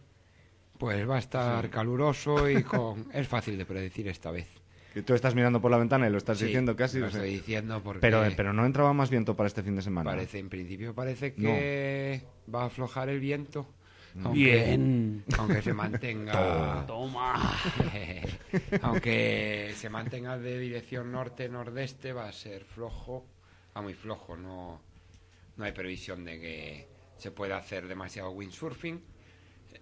S32: Pues va a estar caluroso y con... es fácil de predecir esta vez.
S2: Que tú estás mirando por la ventana y lo estás
S32: Sí,
S2: diciendo casi.
S32: lo
S2: o sea.
S32: estoy diciendo porque-
S2: Pero, eh, pero no entraba más viento para este fin de semana.
S32: Parece, en principio parece que va a aflojar el viento.
S2: Mm.
S9: Bien.
S32: Aunque se mantenga...
S9: Toma.
S32: Aunque se mantenga de dirección norte-nordeste, va a ser flojo. Va muy flojo, no, no hay previsión de que se pueda hacer demasiado windsurfing.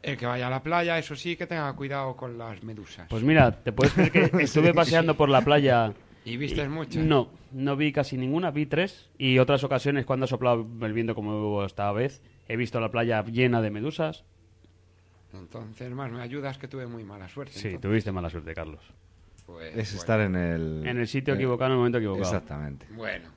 S32: El que vaya a la playa, eso sí, que tenga cuidado con las medusas.
S9: Pues mira, te puedes creer que estuve paseando por la playa.
S32: ¿Y viste muchas?
S9: No, no vi casi ninguna, vi tres. Y otras ocasiones, cuando ha soplado el viento como esta vez, he visto la playa llena de medusas.
S32: Entonces, más me ayudas que tuve muy mala suerte.
S9: Sí,
S32: entonces.
S9: tuviste mala suerte, Carlos.
S32: Pues,
S2: Es
S32: bueno.
S2: estar en el...
S9: En el sitio equivocado, en el momento equivocado.
S2: Exactamente.
S32: Bueno,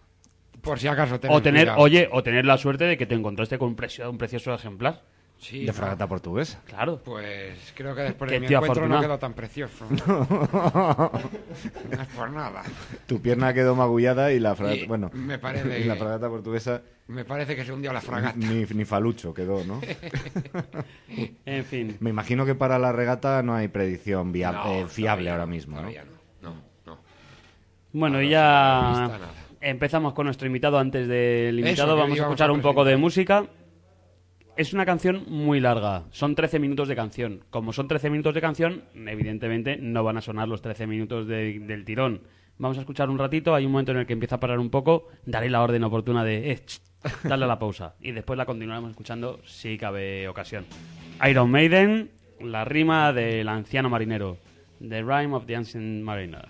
S32: por si acaso tener
S9: O tener,
S32: cuidado.
S9: oye, o tener la suerte de que te encontraste con un, precio- un precioso ejemplar.
S32: Sí,
S2: de
S32: no.
S2: fragata portuguesa.
S9: Claro.
S32: Pues creo que después de mi encuentro no
S9: afortunado.
S32: quedó tan precioso. no es por nada.
S2: Tu pierna quedó magullada y la fragata...
S32: Y
S2: bueno,
S32: me parece
S2: y la
S32: que-
S2: fragata portuguesa...
S32: Me parece que se hundió la fragata.
S2: Ni, ni falucho quedó, ¿no?
S9: En fin.
S2: Me imagino que para la regata no hay predicción via-
S32: No,
S2: eh, fiable ahora
S32: no,
S2: mismo, ¿no?
S32: todavía no. No, no.
S9: Bueno, y
S32: no
S9: ya empezamos con nuestro invitado. Antes del invitado, vamos a escuchar
S32: a
S9: un poco de música. Es una canción muy larga, son 13 minutos de canción. Como son 13 minutos de canción, evidentemente no van a sonar los 13 minutos de- del tirón. Vamos a escuchar un ratito, hay un momento en el que empieza a parar un poco, daré la orden oportuna de, eh, darle a la pausa. Y después la continuaremos escuchando si cabe ocasión. Iron Maiden, la rima del anciano marinero. The Rhyme of the Ancient Mariner.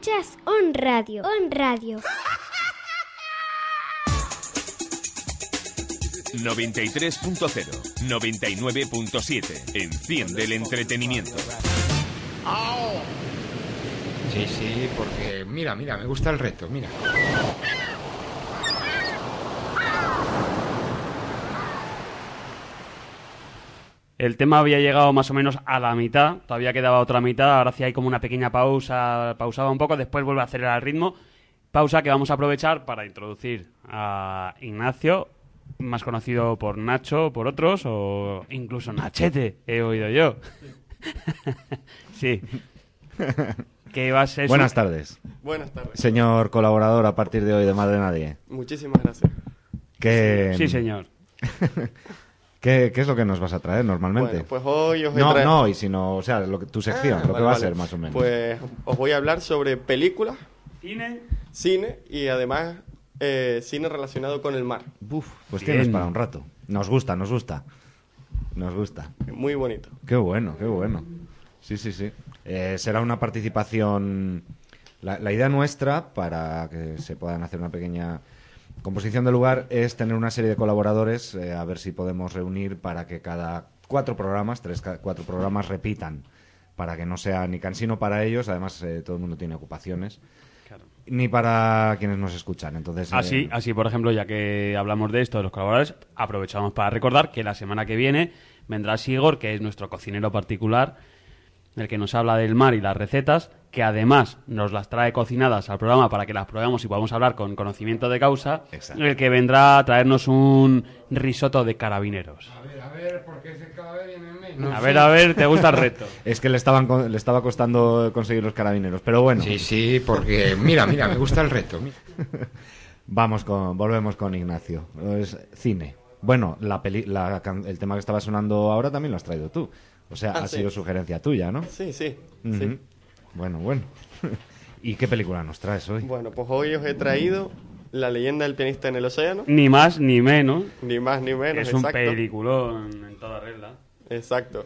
S30: Escuchas On Radio. On Radio.
S12: 93.0, 99.7. Enciende el entretenimiento.
S32: Sí, sí, porque mira, mira, me gusta el reto, mira.
S9: El tema había llegado más o menos a la mitad, todavía quedaba otra mitad, ahora sí hay como una pequeña pausa, pausaba un poco, después vuelve a acelerar el ritmo. Pausa que vamos a aprovechar para introducir a Ignacio, más conocido por Nacho, por otros, o incluso Nachete, he oído yo. sí. Que va a ser
S2: Buenas
S9: su-
S2: tardes.
S34: Buenas tardes.
S2: Señor colaborador a partir de hoy de Madre Nadie.
S34: Muchísimas gracias.
S2: ¿Qué,
S9: Sí, señor.
S2: ¿Qué, qué es lo que nos vas a traer normalmente?
S34: Bueno, pues hoy os he
S2: No,
S34: traído-
S2: no, y sino, o sea, lo que- tu sección,
S34: Ah,
S2: lo que
S34: vale,
S2: va a
S34: vale.
S2: ser más o menos.
S34: Pues os voy a hablar sobre películas,
S9: cine,
S34: cine y además eh, cine relacionado con el mar.
S2: Uf, pues
S34: Bien.
S2: tienes para un rato. Nos gusta, nos gusta. Nos gusta.
S34: Muy bonito.
S2: Qué bueno, qué bueno. Sí, sí, sí. Eh, será una participación. La, la idea nuestra, para que se puedan hacer una pequeña composición de lugar, es tener una serie de colaboradores, eh, a ver si podemos reunir para que cada cuatro programas, tres, cuatro programas repitan, para que no sea ni cansino para ellos, además eh, todo el mundo tiene ocupaciones, ni para quienes nos escuchan. Entonces, eh,
S9: Así, así, por ejemplo, ya que hablamos de esto, de los colaboradores, aprovechamos para recordar que la semana que viene vendrá Sigor, que es nuestro cocinero particular, el que nos habla del mar y las recetas, que además nos las trae cocinadas al programa para que las probemos y podamos hablar con conocimiento de causa, el que vendrá a traernos un risotto de carabineros.
S32: A ver, a ver, porque ese cada vez viene menos.
S9: A ver, a ver, ¿te gusta el reto?
S2: Es que le, estaban, co- le estaba costando conseguir los carabineros, pero bueno.
S32: Sí, sí, porque mira, mira, me gusta el reto.
S2: Vamos con, volvemos con Ignacio. Es cine. Bueno, la peli, la can- el tema que estaba sonando ahora también lo has traído tú. O sea,
S34: Ah,
S2: ha
S34: sí.
S2: sido sugerencia tuya, ¿no?
S34: Sí, sí, sí.
S2: Bueno, bueno. ¿Y qué película nos traes hoy?
S34: Bueno, pues hoy os he traído La leyenda del pianista en el océano.
S9: Ni más ni menos.
S34: Ni más ni menos,
S9: Es un
S34: exacto.
S9: peliculón en toda regla.
S34: Exacto.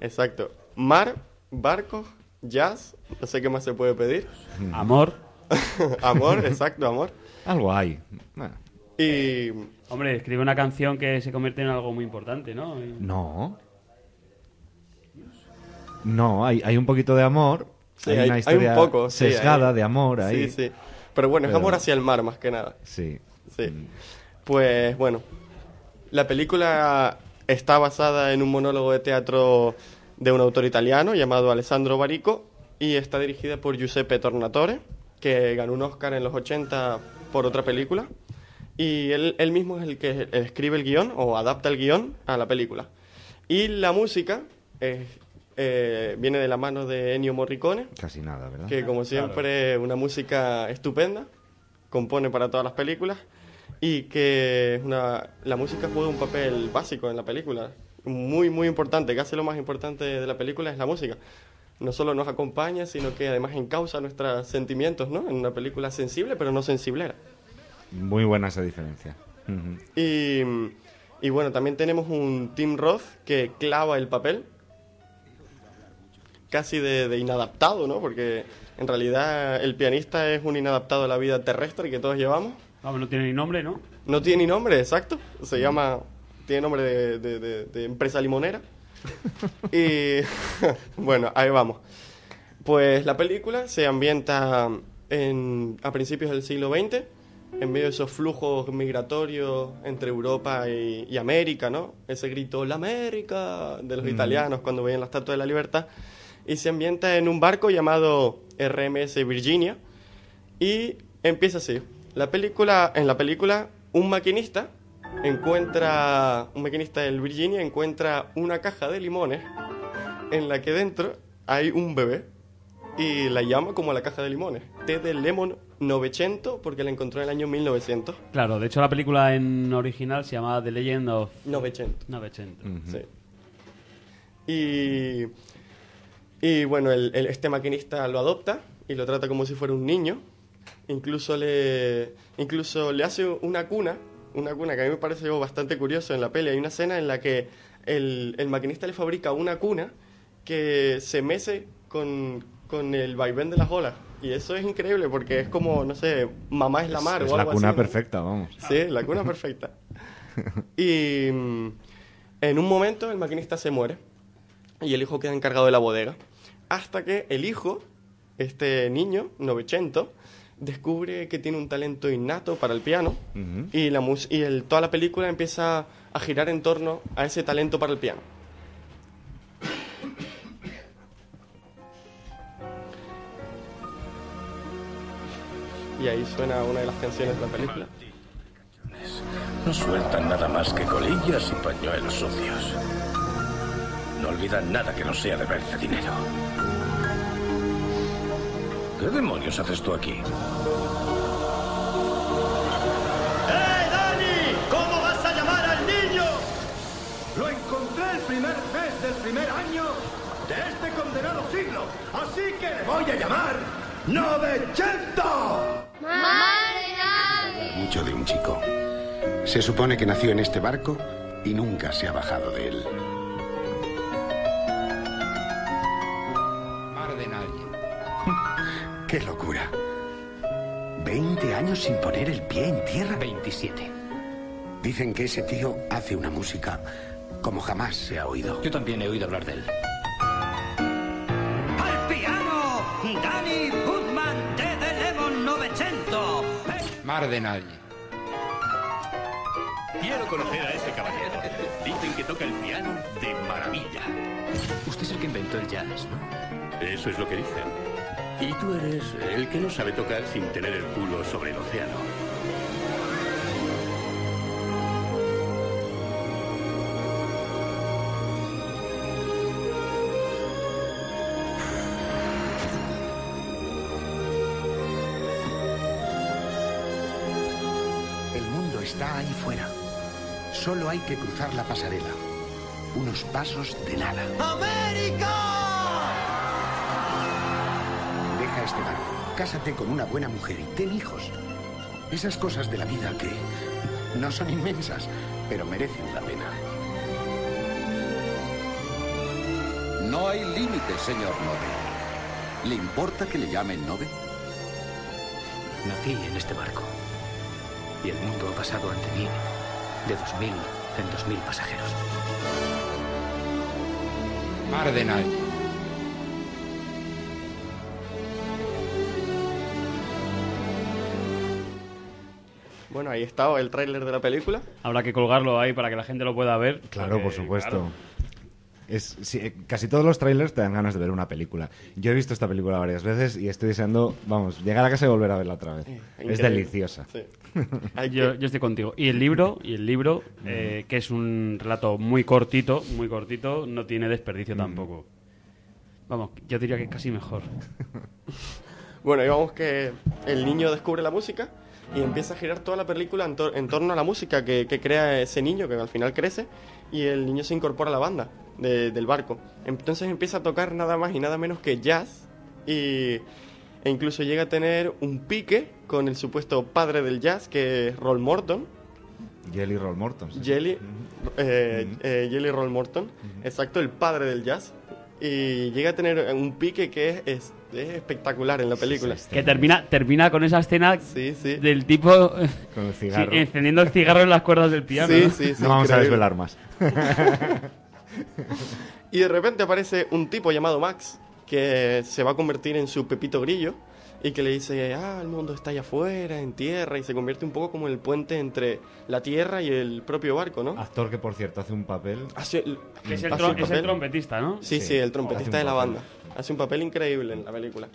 S34: Exacto. Mar, barcos, jazz, no sé qué más se puede pedir.
S9: Amor.
S34: amor, exacto, amor.
S2: Algo hay.
S34: Y
S9: Hombre, escribe una canción que se convierte en algo muy importante, ¿no? Y-
S2: No. No, hay, hay un poquito de amor.
S34: Sí,
S2: hay,
S34: hay,
S2: una
S34: hay
S2: historia
S34: un poco, sí,
S2: sesgada de amor ahí.
S34: Sí, sí. Pero bueno, es amor hacia el mar más que nada.
S2: Sí.
S34: Sí. Pues bueno, la película está basada en un monólogo de teatro de un autor italiano llamado Alessandro Barico y está dirigida por Giuseppe Tornatore, que ganó un Oscar en los 80 por otra película. Y él, él mismo es el que escribe el guion o adapta el guion a la película. Y la música es- eh, viene de la mano de Ennio Morricone,
S2: Casi nada, ¿verdad?
S34: que como siempre una música estupenda, compone para todas las películas y que una, la música juega un papel básico en la película, muy muy importante, casi lo más importante de la película es la música. No solo nos acompaña, sino que además encausa nuestros sentimientos, ¿no? En una película sensible, pero no sensiblera.
S2: Muy buena esa diferencia.
S34: Y bueno, también tenemos un Tim Roth que clava el papel, casi de, de inadaptado, ¿no? Porque en realidad el pianista es un inadaptado a la vida terrestre que todos llevamos.
S9: Vamos, no tiene ni nombre, ¿no?
S34: No tiene ni nombre, exacto. Se llama, tiene nombre de, de- de- de empresa limonera. y bueno, ahí vamos. Pues la película se ambienta en, a principios del siglo XX, en medio de esos flujos migratorios entre Europa y, y América, ¿no? Ese grito, la América, de los
S2: Mm.
S34: italianos cuando veían la Estatua de la Libertad. Y se ambienta en un barco llamado RMS Virginia. Y empieza así. La película, en la película, un maquinista encuentra, un maquinista del Virginia encuentra una caja de limones en la que dentro hay un bebé y la llama como la caja de limones. Té de Lemon 900 porque la encontró en el año 1900.
S9: Claro, de hecho la película en original se llama The Legend of
S34: 900.
S9: 900.
S34: Sí. Y, y bueno, el- el- este maquinista lo adopta y lo trata como si fuera un niño. Incluso le, incluso le hace una cuna, una cuna que a mí me parece bastante curioso en la peli. Hay una escena en la que el, el maquinista le fabrica una cuna que se mece con, con el vaivén de las olas. Y eso es increíble porque es como, no sé, mamá es la mar
S2: es
S34: o
S2: la
S34: algo
S2: cuna
S34: así, ¿no?
S2: perfecta, vamos.
S34: Sí, la cuna perfecta. Y mm, en un momento el maquinista se muere y el hijo queda encargado de la bodega. Hasta que el hijo, este niño, Novecento, descubre que tiene un talento innato para el piano y, la mus- y el- toda la película empieza a girar en torno a ese talento para el piano. Y ahí suena una de las canciones de la película.
S35: No sueltan nada más que colillas y pañuelos sucios. No olvidan nada que no sea deberse dinero. ¿Qué demonios haces tú aquí?
S7: ¡Eh, Dani! ¿Cómo vas a llamar al niño? Lo encontré el primer mes del primer año de este condenado siglo. Así que le voy a llamar Novecento.
S36: Mucho de un chico. Se supone que nació en este barco y nunca se ha bajado de él. ¡Qué locura! 20 años sin poner el pie en tierra.
S37: 27.
S36: Dicen que ese tío hace una música como jamás se ha oído.
S37: Yo también he oído hablar de él.
S7: ¡Al piano! ¡Danny Goodman de The Lemon Novecento!
S32: Mar de nadie.
S35: Quiero conocer a ese caballero. Dicen que toca el piano de maravilla.
S37: Usted es el que inventó el jazz, ¿no?
S35: Eso es lo que dicen. Y tú eres el que no sabe tocar sin tener el culo sobre el océano.
S36: El mundo está ahí fuera. Solo hay que cruzar la pasarela. Unos pasos de nada.
S7: ¡América!
S36: Cásate con una buena mujer y ten hijos. Esas cosas de la vida que no son inmensas, pero merecen la pena.
S38: No hay límites, señor Nove. ¿Le importa que le llamen Nove?
S37: Nací en este barco. Y el mundo ha pasado ante mí de 2000 en 2000 pasajeros.
S32: Mar
S34: Bueno, ahí estaba el tráiler de la película.
S9: Habrá que colgarlo ahí para que la gente lo pueda ver.
S2: Claro, por supuesto.
S9: claro,
S2: Es, sí, eh, casi todos los trailers te dan ganas de ver una película. Yo he visto esta película varias veces y estoy deseando, vamos, llegar a casa y volver a verla otra vez. es
S34: increíble.
S2: deliciosa.
S9: yo, yo estoy contigo. Y el libro, y el libro eh, que es un relato muy cortito, muy cortito, no tiene desperdicio tampoco. Vamos, yo diría que casi mejor.
S34: Bueno, digamos que el niño descubre la música y empieza a girar toda la película en, tor- en torno a la música que, que crea ese niño, que al final crece, y el niño se incorpora a la banda de- del barco. Entonces empieza a tocar nada más y nada menos que jazz, y, e incluso llega a tener un pique con el supuesto padre del jazz, que es Roll Morton.
S2: Jelly Roll Morton. sí.
S34: Jelly, eh, eh, Jelly Roll Morton, exacto, el padre del jazz. Y llega a tener un pique que es, es- es espectacular en la película.
S9: Que termina, termina con esa escena del tipo
S2: Con el
S9: sí,
S2: cigarro.
S9: encendiendo el cigarro en las cuerdas del piano.
S34: Sí,
S9: ¿no?
S34: sí, sí,
S2: No vamos a desvelar más.
S34: Y de repente aparece un tipo llamado Max que se va a convertir en su Pepito Grillo y que le dice, ah, el mundo está allá afuera, en tierra, y se convierte un poco como el puente entre la tierra y el propio barco, ¿no?
S2: Actor que, por cierto, hace un papel...
S34: Hace el-
S9: Es el,
S34: hace un
S9: es el
S34: papel.
S9: trompetista, ¿no?
S34: Sí, sí,
S2: Sí,
S34: el trompetista de la
S2: papel.
S34: banda. Hace un papel increíble en la película.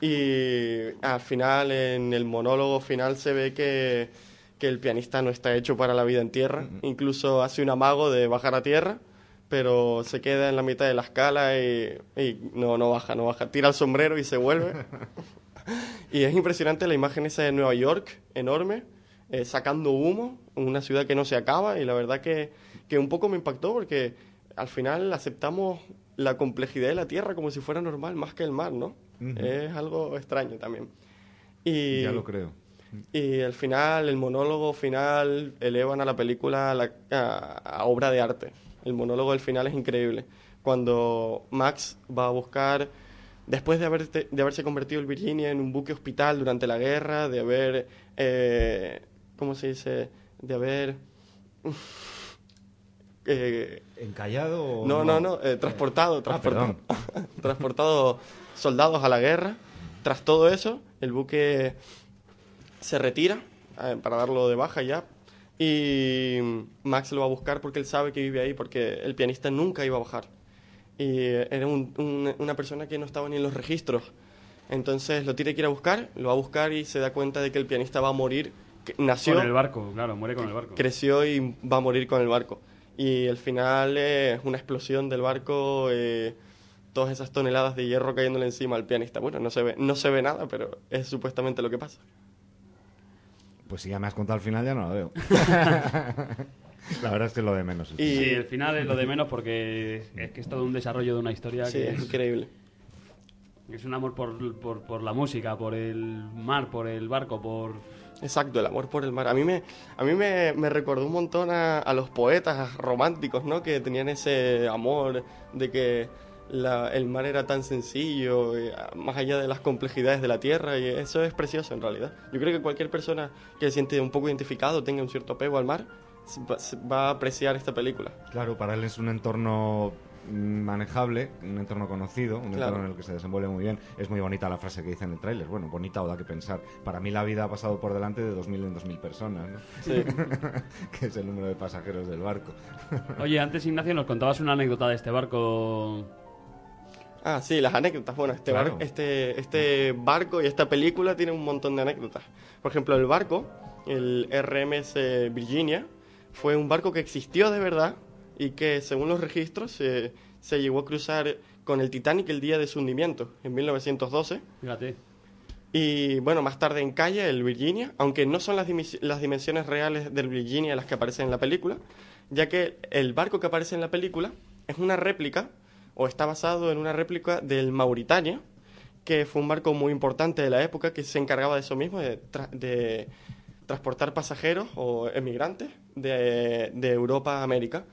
S34: Y al final, en el monólogo final, se ve que, que el pianista no está hecho para la vida en tierra. Incluso hace un amago de bajar a tierra, pero se queda en la mitad de la escala y, y no, no baja, no baja. Tira el sombrero y se vuelve. y es impresionante la imagen esa de Nueva York, enorme, eh, sacando humo, en una ciudad que no se acaba. Y la verdad que, que un poco me impactó porque al final aceptamos la complejidad de la tierra como si fuera normal más que el mar, ¿no? Es algo extraño también. Y,
S2: Ya lo creo.
S34: Y al final, el monólogo final, elevan a la película a, la- a- a obra de arte. El monólogo del final es increíble. Cuando Max va a buscar después de, haberte- de haberse convertido el Virginia en un buque hospital durante la guerra, de haber, eh, ¿cómo se dice? De haber... eh,
S2: ¿Encallado o
S34: no,
S2: no?
S34: no, no, eh, transportado,
S2: Ah,
S34: transportado, transportado soldados a la guerra. Tras todo eso, el buque se retira eh, para darlo de baja ya. Y Max lo va a buscar porque él sabe que vive ahí, porque el pianista nunca iba a bajar. Y eh, era un- un- una persona que no estaba ni en los registros. Entonces lo tiene que ir a buscar, lo va a buscar y se da cuenta de que el pianista va a morir. que nació,
S9: Con el barco, claro, muere con el barco.
S34: creció y va a morir con el barco. Y el final es una explosión del barco, eh, todas esas toneladas de hierro cayéndole encima al pianista. Bueno, no se ve, no se ve nada, pero es supuestamente lo que pasa.
S2: Pues si ya me has contado el final, ya no lo veo. la verdad es que es lo de menos.
S9: Sí, el final es lo de menos porque es que es todo un desarrollo de una historia
S34: Sí,
S9: que
S34: es increíble.
S9: Es un amor por, por, por la música, por el mar, por el barco, por...
S34: Exacto, el amor por el mar. A mí me, a mí me, me recordó un montón a, a los poetas románticos, ¿no? Que tenían ese amor de que la- el mar era tan sencillo, eh, más allá de las complejidades de la tierra, y eso es precioso en realidad. Yo creo que cualquier persona que se siente un poco identificado, tenga un cierto apego al mar, va, a apreciar esta película.
S2: Claro, para él es un entorno manejable, un entorno conocido, un
S34: Claro.
S2: entorno en el que se desenvuelve muy bien. Es muy bonita la frase que dice en el tráiler. Bueno, bonita o da que pensar. Para mí la vida ha pasado por delante de 2.000 en 2.000 personas, ¿no?
S34: Sí.
S2: que es el número de pasajeros del barco.
S9: Oye, antes Ignacio nos contabas una anécdota de este barco...
S34: Ah, sí, las anécdotas. Bueno, este,
S9: Claro.
S34: bar- este, este barco y esta película tienen un montón de anécdotas. Por ejemplo, el barco, el RMS Virginia, fue un barco que existió de verdad y que, según los registros, se, se llegó a cruzar con el Titanic el día de su hundimiento, en 1912.
S9: Fíjate.
S34: Y bueno, más tarde en calle, el Virginia, aunque no son las, las dimensiones reales del Virginia las que aparecen en la película, ya que el barco que aparece en la película es una réplica, o está basado en una réplica del Mauritania, que fue un barco muy importante de la época que se encargaba de eso mismo, de, tra- de transportar pasajeros o emigrantes de, de Europa a América.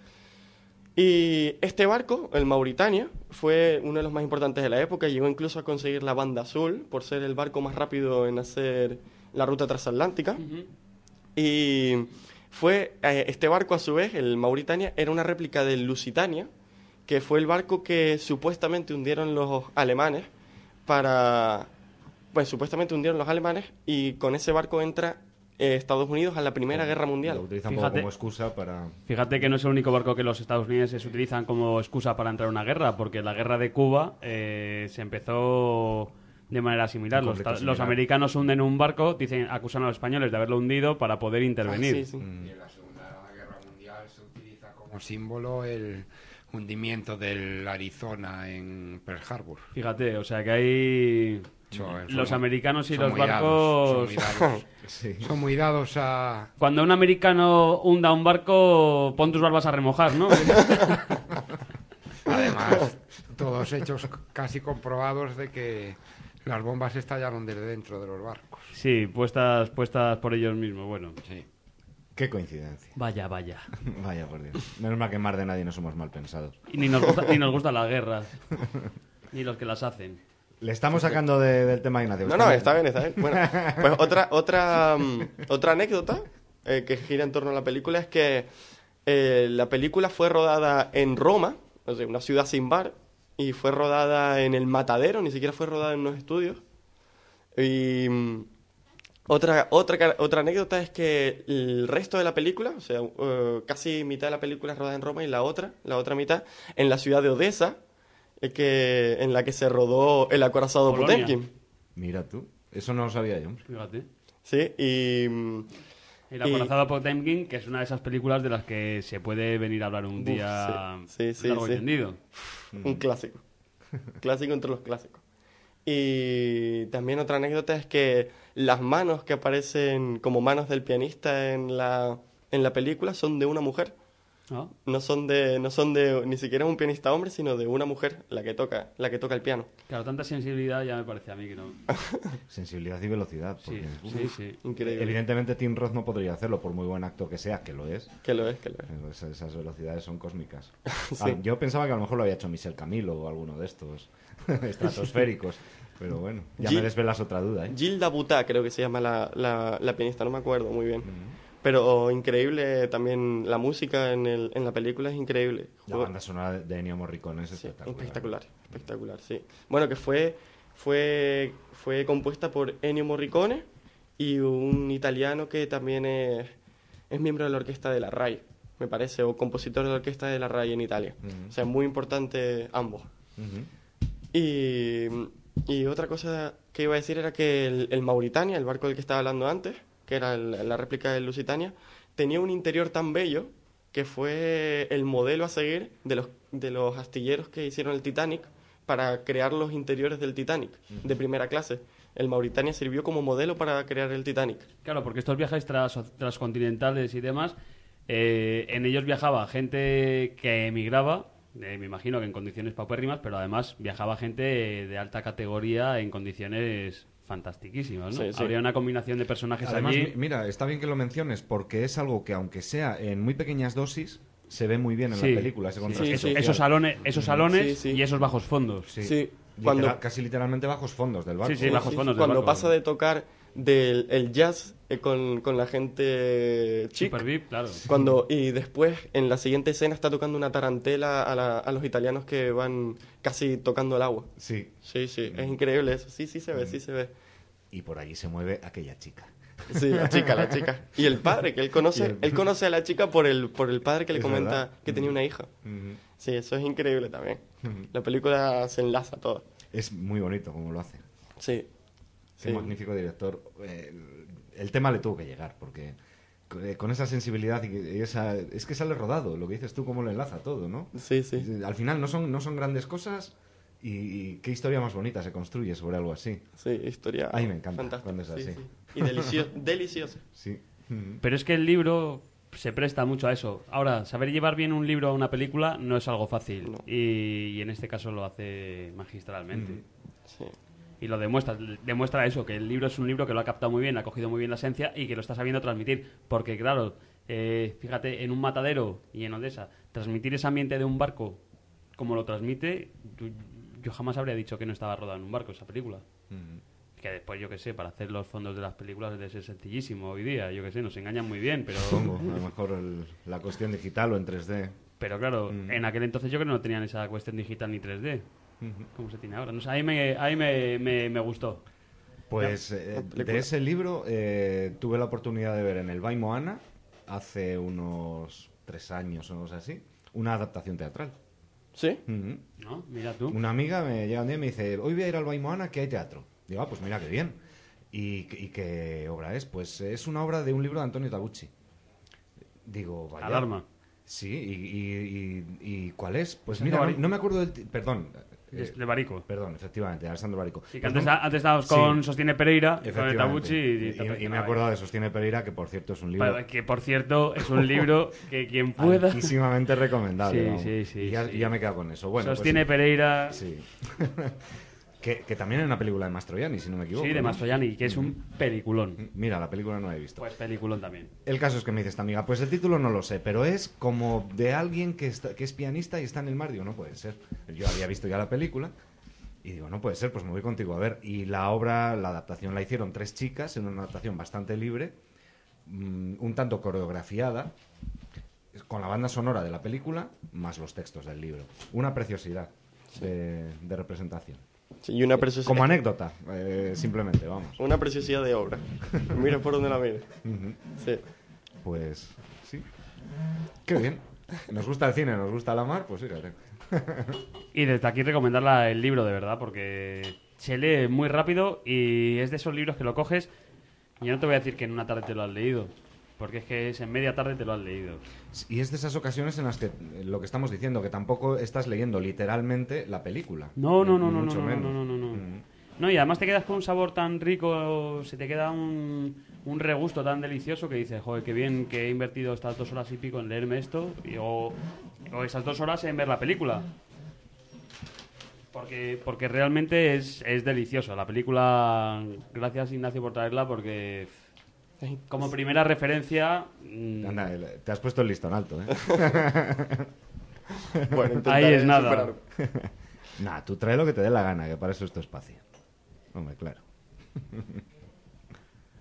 S34: Y este barco, el Mauritania, fue uno de los más importantes de la época. Llegó incluso a conseguir la banda azul por ser el barco más rápido en hacer la ruta transatlántica. Y fue eh, este barco, a su vez, el Mauritania, era una réplica del Lusitania, que fue el barco que supuestamente hundieron los alemanes para. Pues supuestamente hundieron los alemanes y con ese barco entra eh, Estados Unidos a la Primera Guerra Mundial.
S2: Lo utilizan poco como excusa para...
S9: Fíjate que no es el único barco que los Estados Unidos utilizan como excusa para entrar a una guerra, porque la guerra de Cuba eh, se empezó de manera similar. Los,
S2: similar.
S9: americanos hunden un barco, dicen, acusan a los españoles de haberlo hundido para poder intervenir.
S32: Y en la Segunda Guerra Mundial se utiliza como símbolo el hundimiento del Arizona en Pearl Harbor.
S9: Fíjate, o sea que hay...
S32: Son-
S9: los
S32: son-
S9: americanos y los
S32: dados,
S9: barcos...
S32: son muy dados. Son muy dados a...
S9: Cuando un americano hunda un barco, pon tus barbas a remojar, ¿no?
S32: Además, todos hechos casi comprobados de que las bombas estallaron desde dentro de los barcos.
S9: sí, puestas, puestas por ellos mismos, bueno.
S32: Sí.
S2: Qué coincidencia.
S9: Vaya, vaya.
S2: Vaya, por Dios. Menos mal que más de nadie no somos mal pensados.
S9: Y ni nos gusta, ni nos gustan las guerras. Ni los que las hacen.
S2: Le estamos sacando de- del tema, Ignacio.
S34: No, no, está bien, está bien. Bueno, pues otra, otra, mm, otra anécdota eh, que gira en torno a la película es que eh, la película fue rodada en Roma, o sea, una ciudad sin bar, y fue rodada en el Matadero, ni siquiera fue rodada en unos estudios. Y mm, otra, otra, otra anécdota es que el resto de la película, o sea, eh, casi mitad de la película es rodada en Roma y la otra, la otra mitad, en la ciudad de Odessa, que, en la que se rodó el acorazado
S9: Polonia.
S34: Potemkin.
S2: Mira tú, eso no lo sabía yo.
S9: Fíjate.
S34: Sí, y...
S9: El
S34: y-
S9: acorazado Potemkin, que es una de esas películas de las que se puede venir a hablar un
S34: Uf,
S9: día
S34: sí, sí, sí,
S9: largo y
S34: sí.
S9: tendido.
S34: Un clásico. clásico entre los clásicos. Y también otra anécdota es que las manos que aparecen como manos del pianista en la, en la película son de una mujer. No son de, no son de ni siquiera un pianista hombre, sino de una mujer la que toca, la que toca el piano.
S9: Claro, tanta sensibilidad ya me parece a mí que no.
S2: Sensibilidad y velocidad.
S9: Sí,
S2: porque,
S9: sí, sí.
S34: Increíble.
S2: Evidentemente Tim Roth no podría hacerlo, por muy buen actor que sea, que lo es.
S34: Que lo es, que lo es.
S2: Esas, esas velocidades son cósmicas.
S34: Sí.
S2: Ah, yo pensaba que a lo mejor lo había hecho Michel Camilo o alguno de estos estratosféricos. Pero bueno, ya
S34: Gil-
S2: me desvelas otra duda, ¿eh?
S34: Gilda Butá, creo que se llama la, la, la pianista, no me acuerdo muy bien. Pero increíble también la música en, el, en la película es increíble.
S2: La banda sonora de Ennio Morricone es espectacular.
S34: Espectacular, espectacular, sí. Bueno, que fue, fue, fue compuesta por Ennio Morricone y un italiano que también es, es miembro de la orquesta de la RAI, me parece, o compositor de la orquesta de la RAI en Italia. O sea, muy importante ambos. Y, y otra cosa que iba a decir era que el, el Mauritania, el barco del que estaba hablando antes, que era el- la réplica del Lusitania, tenía un interior tan bello que fue el modelo a seguir de los, de los astilleros que hicieron el Titanic para crear los interiores del Titanic de primera clase. El Mauritania sirvió como modelo para crear el Titanic.
S9: Claro, porque estos viajes tras, transcontinentales y demás, eh, en ellos viajaba gente que emigraba, eh, me imagino que en condiciones paupérrimas, pero además viajaba gente de alta categoría en condiciones fantastiquísimas, ¿no?
S2: Sí, sí.
S9: Habría una combinación de personajes
S2: Además,
S9: allí.
S2: mi- mira, está bien que lo menciones porque es algo que aunque sea en muy pequeñas dosis, se ve muy bien en
S9: Sí,
S2: la película. Ese
S9: eso- esos salones, esos salones
S34: Sí, sí.
S9: y esos bajos fondos.
S2: Sí.
S34: Sí,
S2: Literal-
S34: cuando-
S2: casi literalmente bajos fondos del barco.
S9: Sí, sí, bajos fondos del
S34: Cuando
S9: barco.
S34: pasa de tocar del el jazz eh, con, con la gente chic,
S9: Super VIP, claro.
S34: cuando y después en la siguiente escena está tocando una tarantela a, la- a los italianos que van casi tocando el agua.
S2: Sí.
S34: Sí, sí, es increíble eso. Sí, sí se ve, sí se ve.
S2: Y por allí se mueve aquella chica.
S34: Sí, la chica, la chica. Y el padre, que él conoce,
S2: el-
S34: él conoce a la chica por el, por el padre que le comenta
S2: verdad.
S34: que tenía una hija. Sí, eso es increíble también. La película se enlaza toda.
S2: Es muy bonito como lo hace.
S34: Sí.
S2: Qué
S34: Sí.
S2: magnífico director. Eh, el tema le tuvo que llegar, porque co- eh, con esa sensibilidad y esa... Es que sale rodado, lo que dices tú, cómo lo enlaza todo, ¿no?
S34: Sí, sí.
S2: Al final no son, no son grandes cosas y, y qué historia más bonita se construye sobre algo así.
S34: Sí, historia
S2: A mí me encanta
S34: fantástica,
S2: cuando es
S34: sí,
S2: así.
S34: sí. Y delicio- deliciosa.
S2: Sí.
S9: Pero es que el libro se presta mucho a eso. Ahora, saber llevar bien un libro a una película no es algo fácil. Y, y en este caso lo hace magistralmente.
S34: Sí.
S9: Y lo demuestra, demuestra eso, que el libro es un libro que lo ha captado muy bien, ha cogido muy bien la esencia y que lo está sabiendo transmitir. Porque, claro, eh, fíjate, en un matadero y en Odessa, transmitir ese ambiente de un barco como lo transmite, tú- yo jamás habría dicho que no estaba rodado en un barco esa película. Que después, yo que sé, para hacer los fondos de las películas debe ser sencillísimo hoy día. Yo que sé, nos engañan muy bien, pero...
S2: Supongo, a lo mejor el- la cuestión digital o en 3D.
S9: Pero claro, en aquel entonces yo creo que no tenían esa cuestión digital ni 3D. Como se tiene ahora. No sé, ahí me, ahí me, me, me gustó.
S2: Pues eh, de ese libro eh, tuve la oportunidad de ver en el Bay Moana hace unos tres años o algo así, una adaptación teatral.
S34: ¿Sí?
S9: ¿No? Mira tú.
S2: Una amiga me llega un día y me dice, hoy voy a ir al Bay Moana que hay teatro. Digo, ah, pues mira qué bien. ¿Y, y qué obra es? Pues es una obra de un libro de Antonio Taguchi. Digo, vaya.
S9: Alarma.
S2: Sí, y, y- y- y cuál es? Pues mira, no, no me acuerdo del... ti- Perdón.
S9: De-
S2: eh,
S9: de Barico.
S2: Perdón, efectivamente, de Alessandro Barico.
S9: Sí, que
S2: Pues
S9: antes,
S2: no-
S9: antes estábamos
S2: Sí.
S9: con Sostiene Pereira, con
S2: Efectivamente.
S9: Tabuchi y,
S2: Y- y me he acordado de Sostiene Pereira, que por cierto es un libro...
S9: Para- Que por cierto es un libro que quien pueda.
S2: Altísimamente recomendable.
S9: Sí, sí, sí,
S2: Y ya,
S9: sí.
S2: y ya me quedo con eso. Bueno, pues
S9: Sostiene
S2: sí.
S9: Pereira.
S2: Sí. que, que también hay una película de Mastroianni, si no me equivoco.
S9: Sí, de. Mastroianni, que es un peliculón.
S2: Mira, la película no la he visto.
S9: Pues peliculón también.
S2: El caso es que me dice esta amiga, pues el título no lo sé, pero es como de alguien que, está- que es pianista y está en el mar. Digo, no puede ser. Yo había visto ya la película y digo, no puede ser, pues me voy contigo a ver. Y la obra, la adaptación la hicieron tres chicas en una adaptación bastante libre, mm, un tanto coreografiada, con la banda sonora de la película, más los textos del libro. Una preciosidad de, de representación.
S34: Sí, y una preciosidad.
S2: Como anécdota, eh, simplemente, vamos.
S34: Una preciosidad de obra. Mira por donde la mire. Sí.
S2: Pues sí. Qué bien. Nos gusta el cine, nos gusta la mar, pues fíjate.
S9: Y desde aquí recomendarla el libro, de verdad, porque se lee muy rápido y es de esos libros que lo coges. Y yo no te voy a decir que en una tarde te lo has leído, porque es que es en media tarde te lo has leído.
S2: Y es de esas ocasiones en las que eh, lo que estamos diciendo, que tampoco estás leyendo literalmente la película.
S9: No, no, no, no,
S2: mucho
S9: no, no,
S2: menos.
S9: no, no, no, no.
S2: Mm.
S9: No, y además te quedas con un sabor tan rico, se te queda un, un regusto tan delicioso que dices, joder, qué bien que he invertido estas dos horas y pico en leerme esto y, o, o esas dos horas en ver la película. Porque, porque realmente es, es delicioso. La película, gracias Ignacio por traerla porque como primera referencia... mm,
S2: Anda, te has puesto el listón alto, ¿eh?
S34: Bueno,
S9: Ahí es nada.
S2: Nah, tú trae lo que te dé la gana, que para eso es tu espacio. Hombre, claro.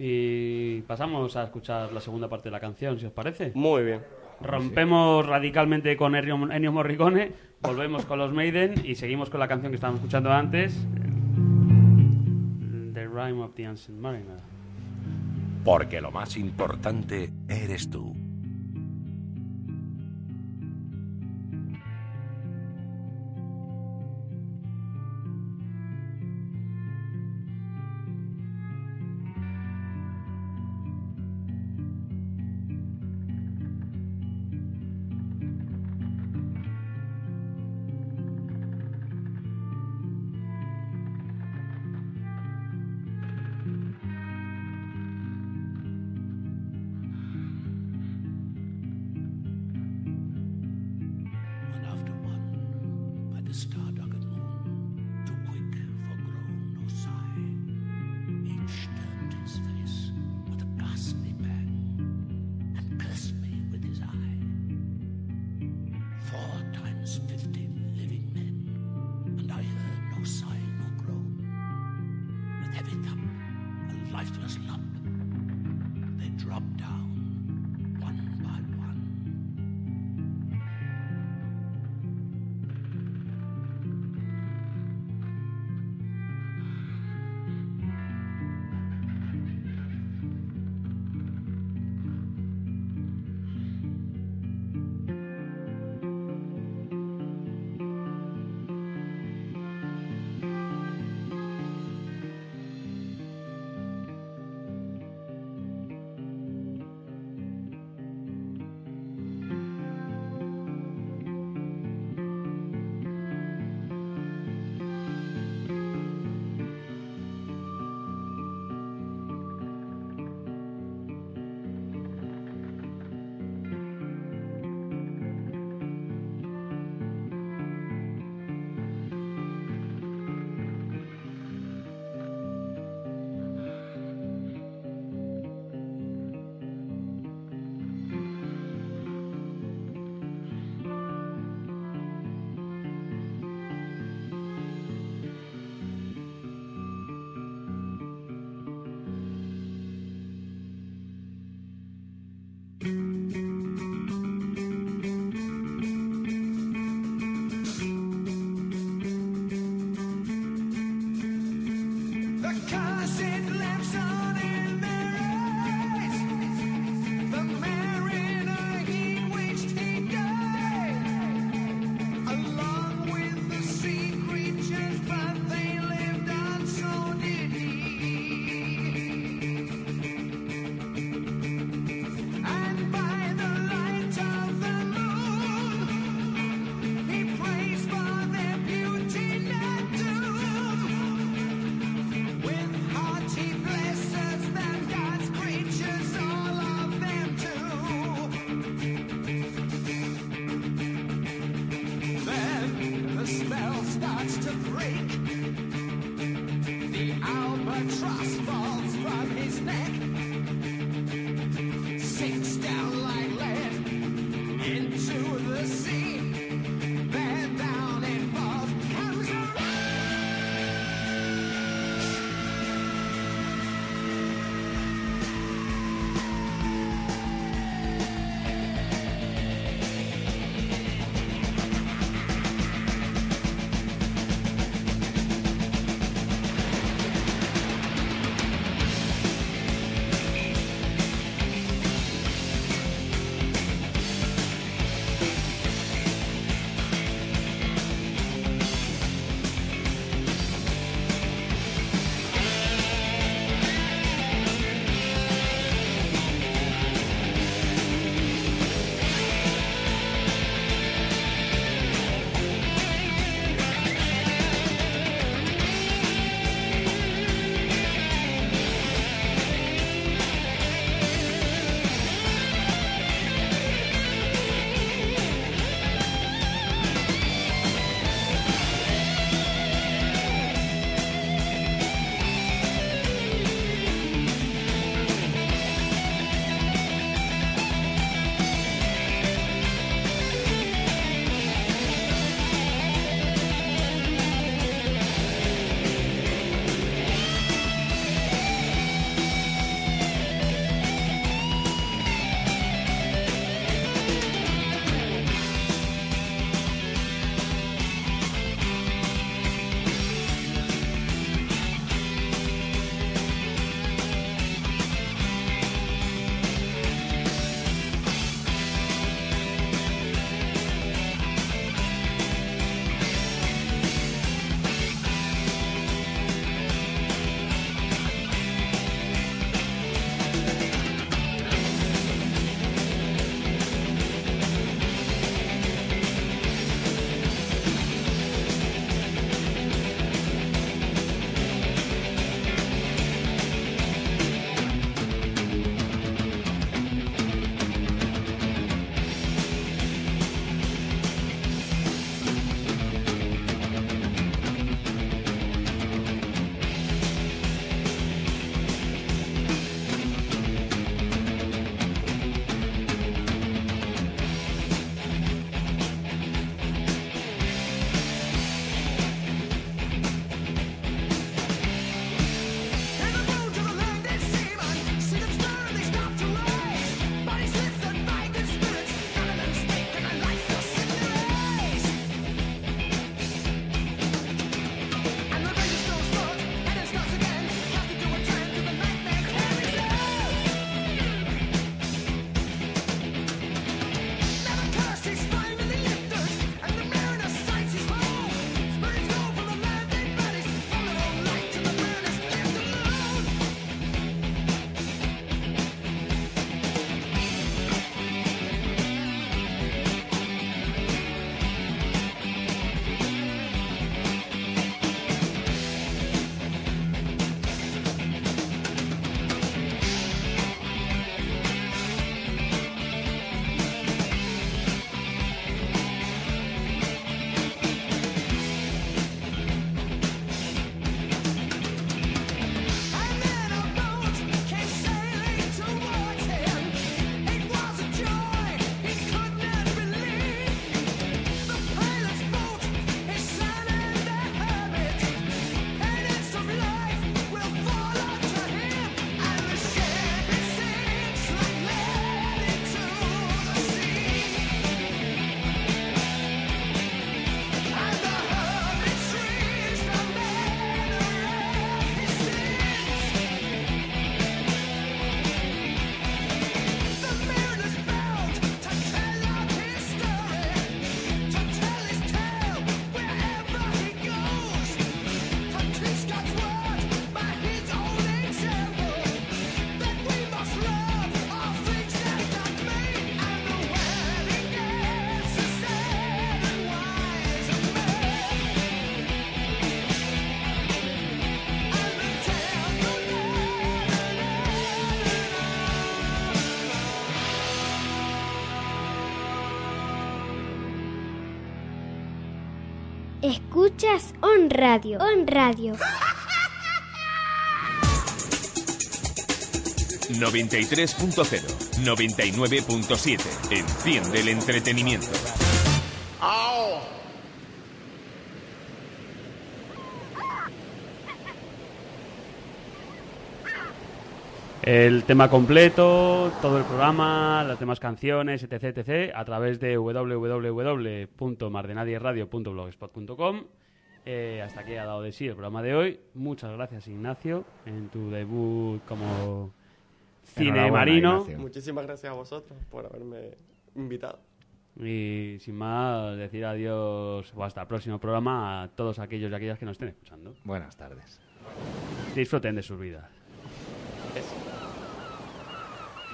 S9: Y pasamos a escuchar la segunda parte de la canción, si os parece.
S34: Muy bien.
S9: Rompemos radicalmente con Ennio, Ennio Morricone, volvemos con los Maiden y seguimos con la canción que estábamos escuchando antes, The Rhyme of the Ancient Mariner.
S7: Porque lo más importante eres tú.
S30: Escuchas On Radio. On Radio.
S12: 93.0, 99.7. Enciende el entretenimiento.
S9: El tema completo, todo el programa, las demás canciones, etc, etc, a través de www.mardenadieradio.blogspot.com. Eh, hasta aquí ha dado de sí el programa de hoy. Muchas gracias, Ignacio, en tu debut como cine marino.
S2: Ignacio.
S34: Muchísimas gracias a vosotros por haberme invitado.
S9: Y sin más, decir adiós o hasta el próximo programa a todos aquellos y aquellas que nos estén escuchando.
S2: Buenas tardes.
S9: Disfruten de sus vidas.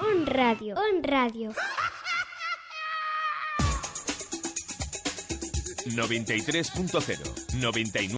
S30: On Radio. On Radio.
S12: 93.0, 99.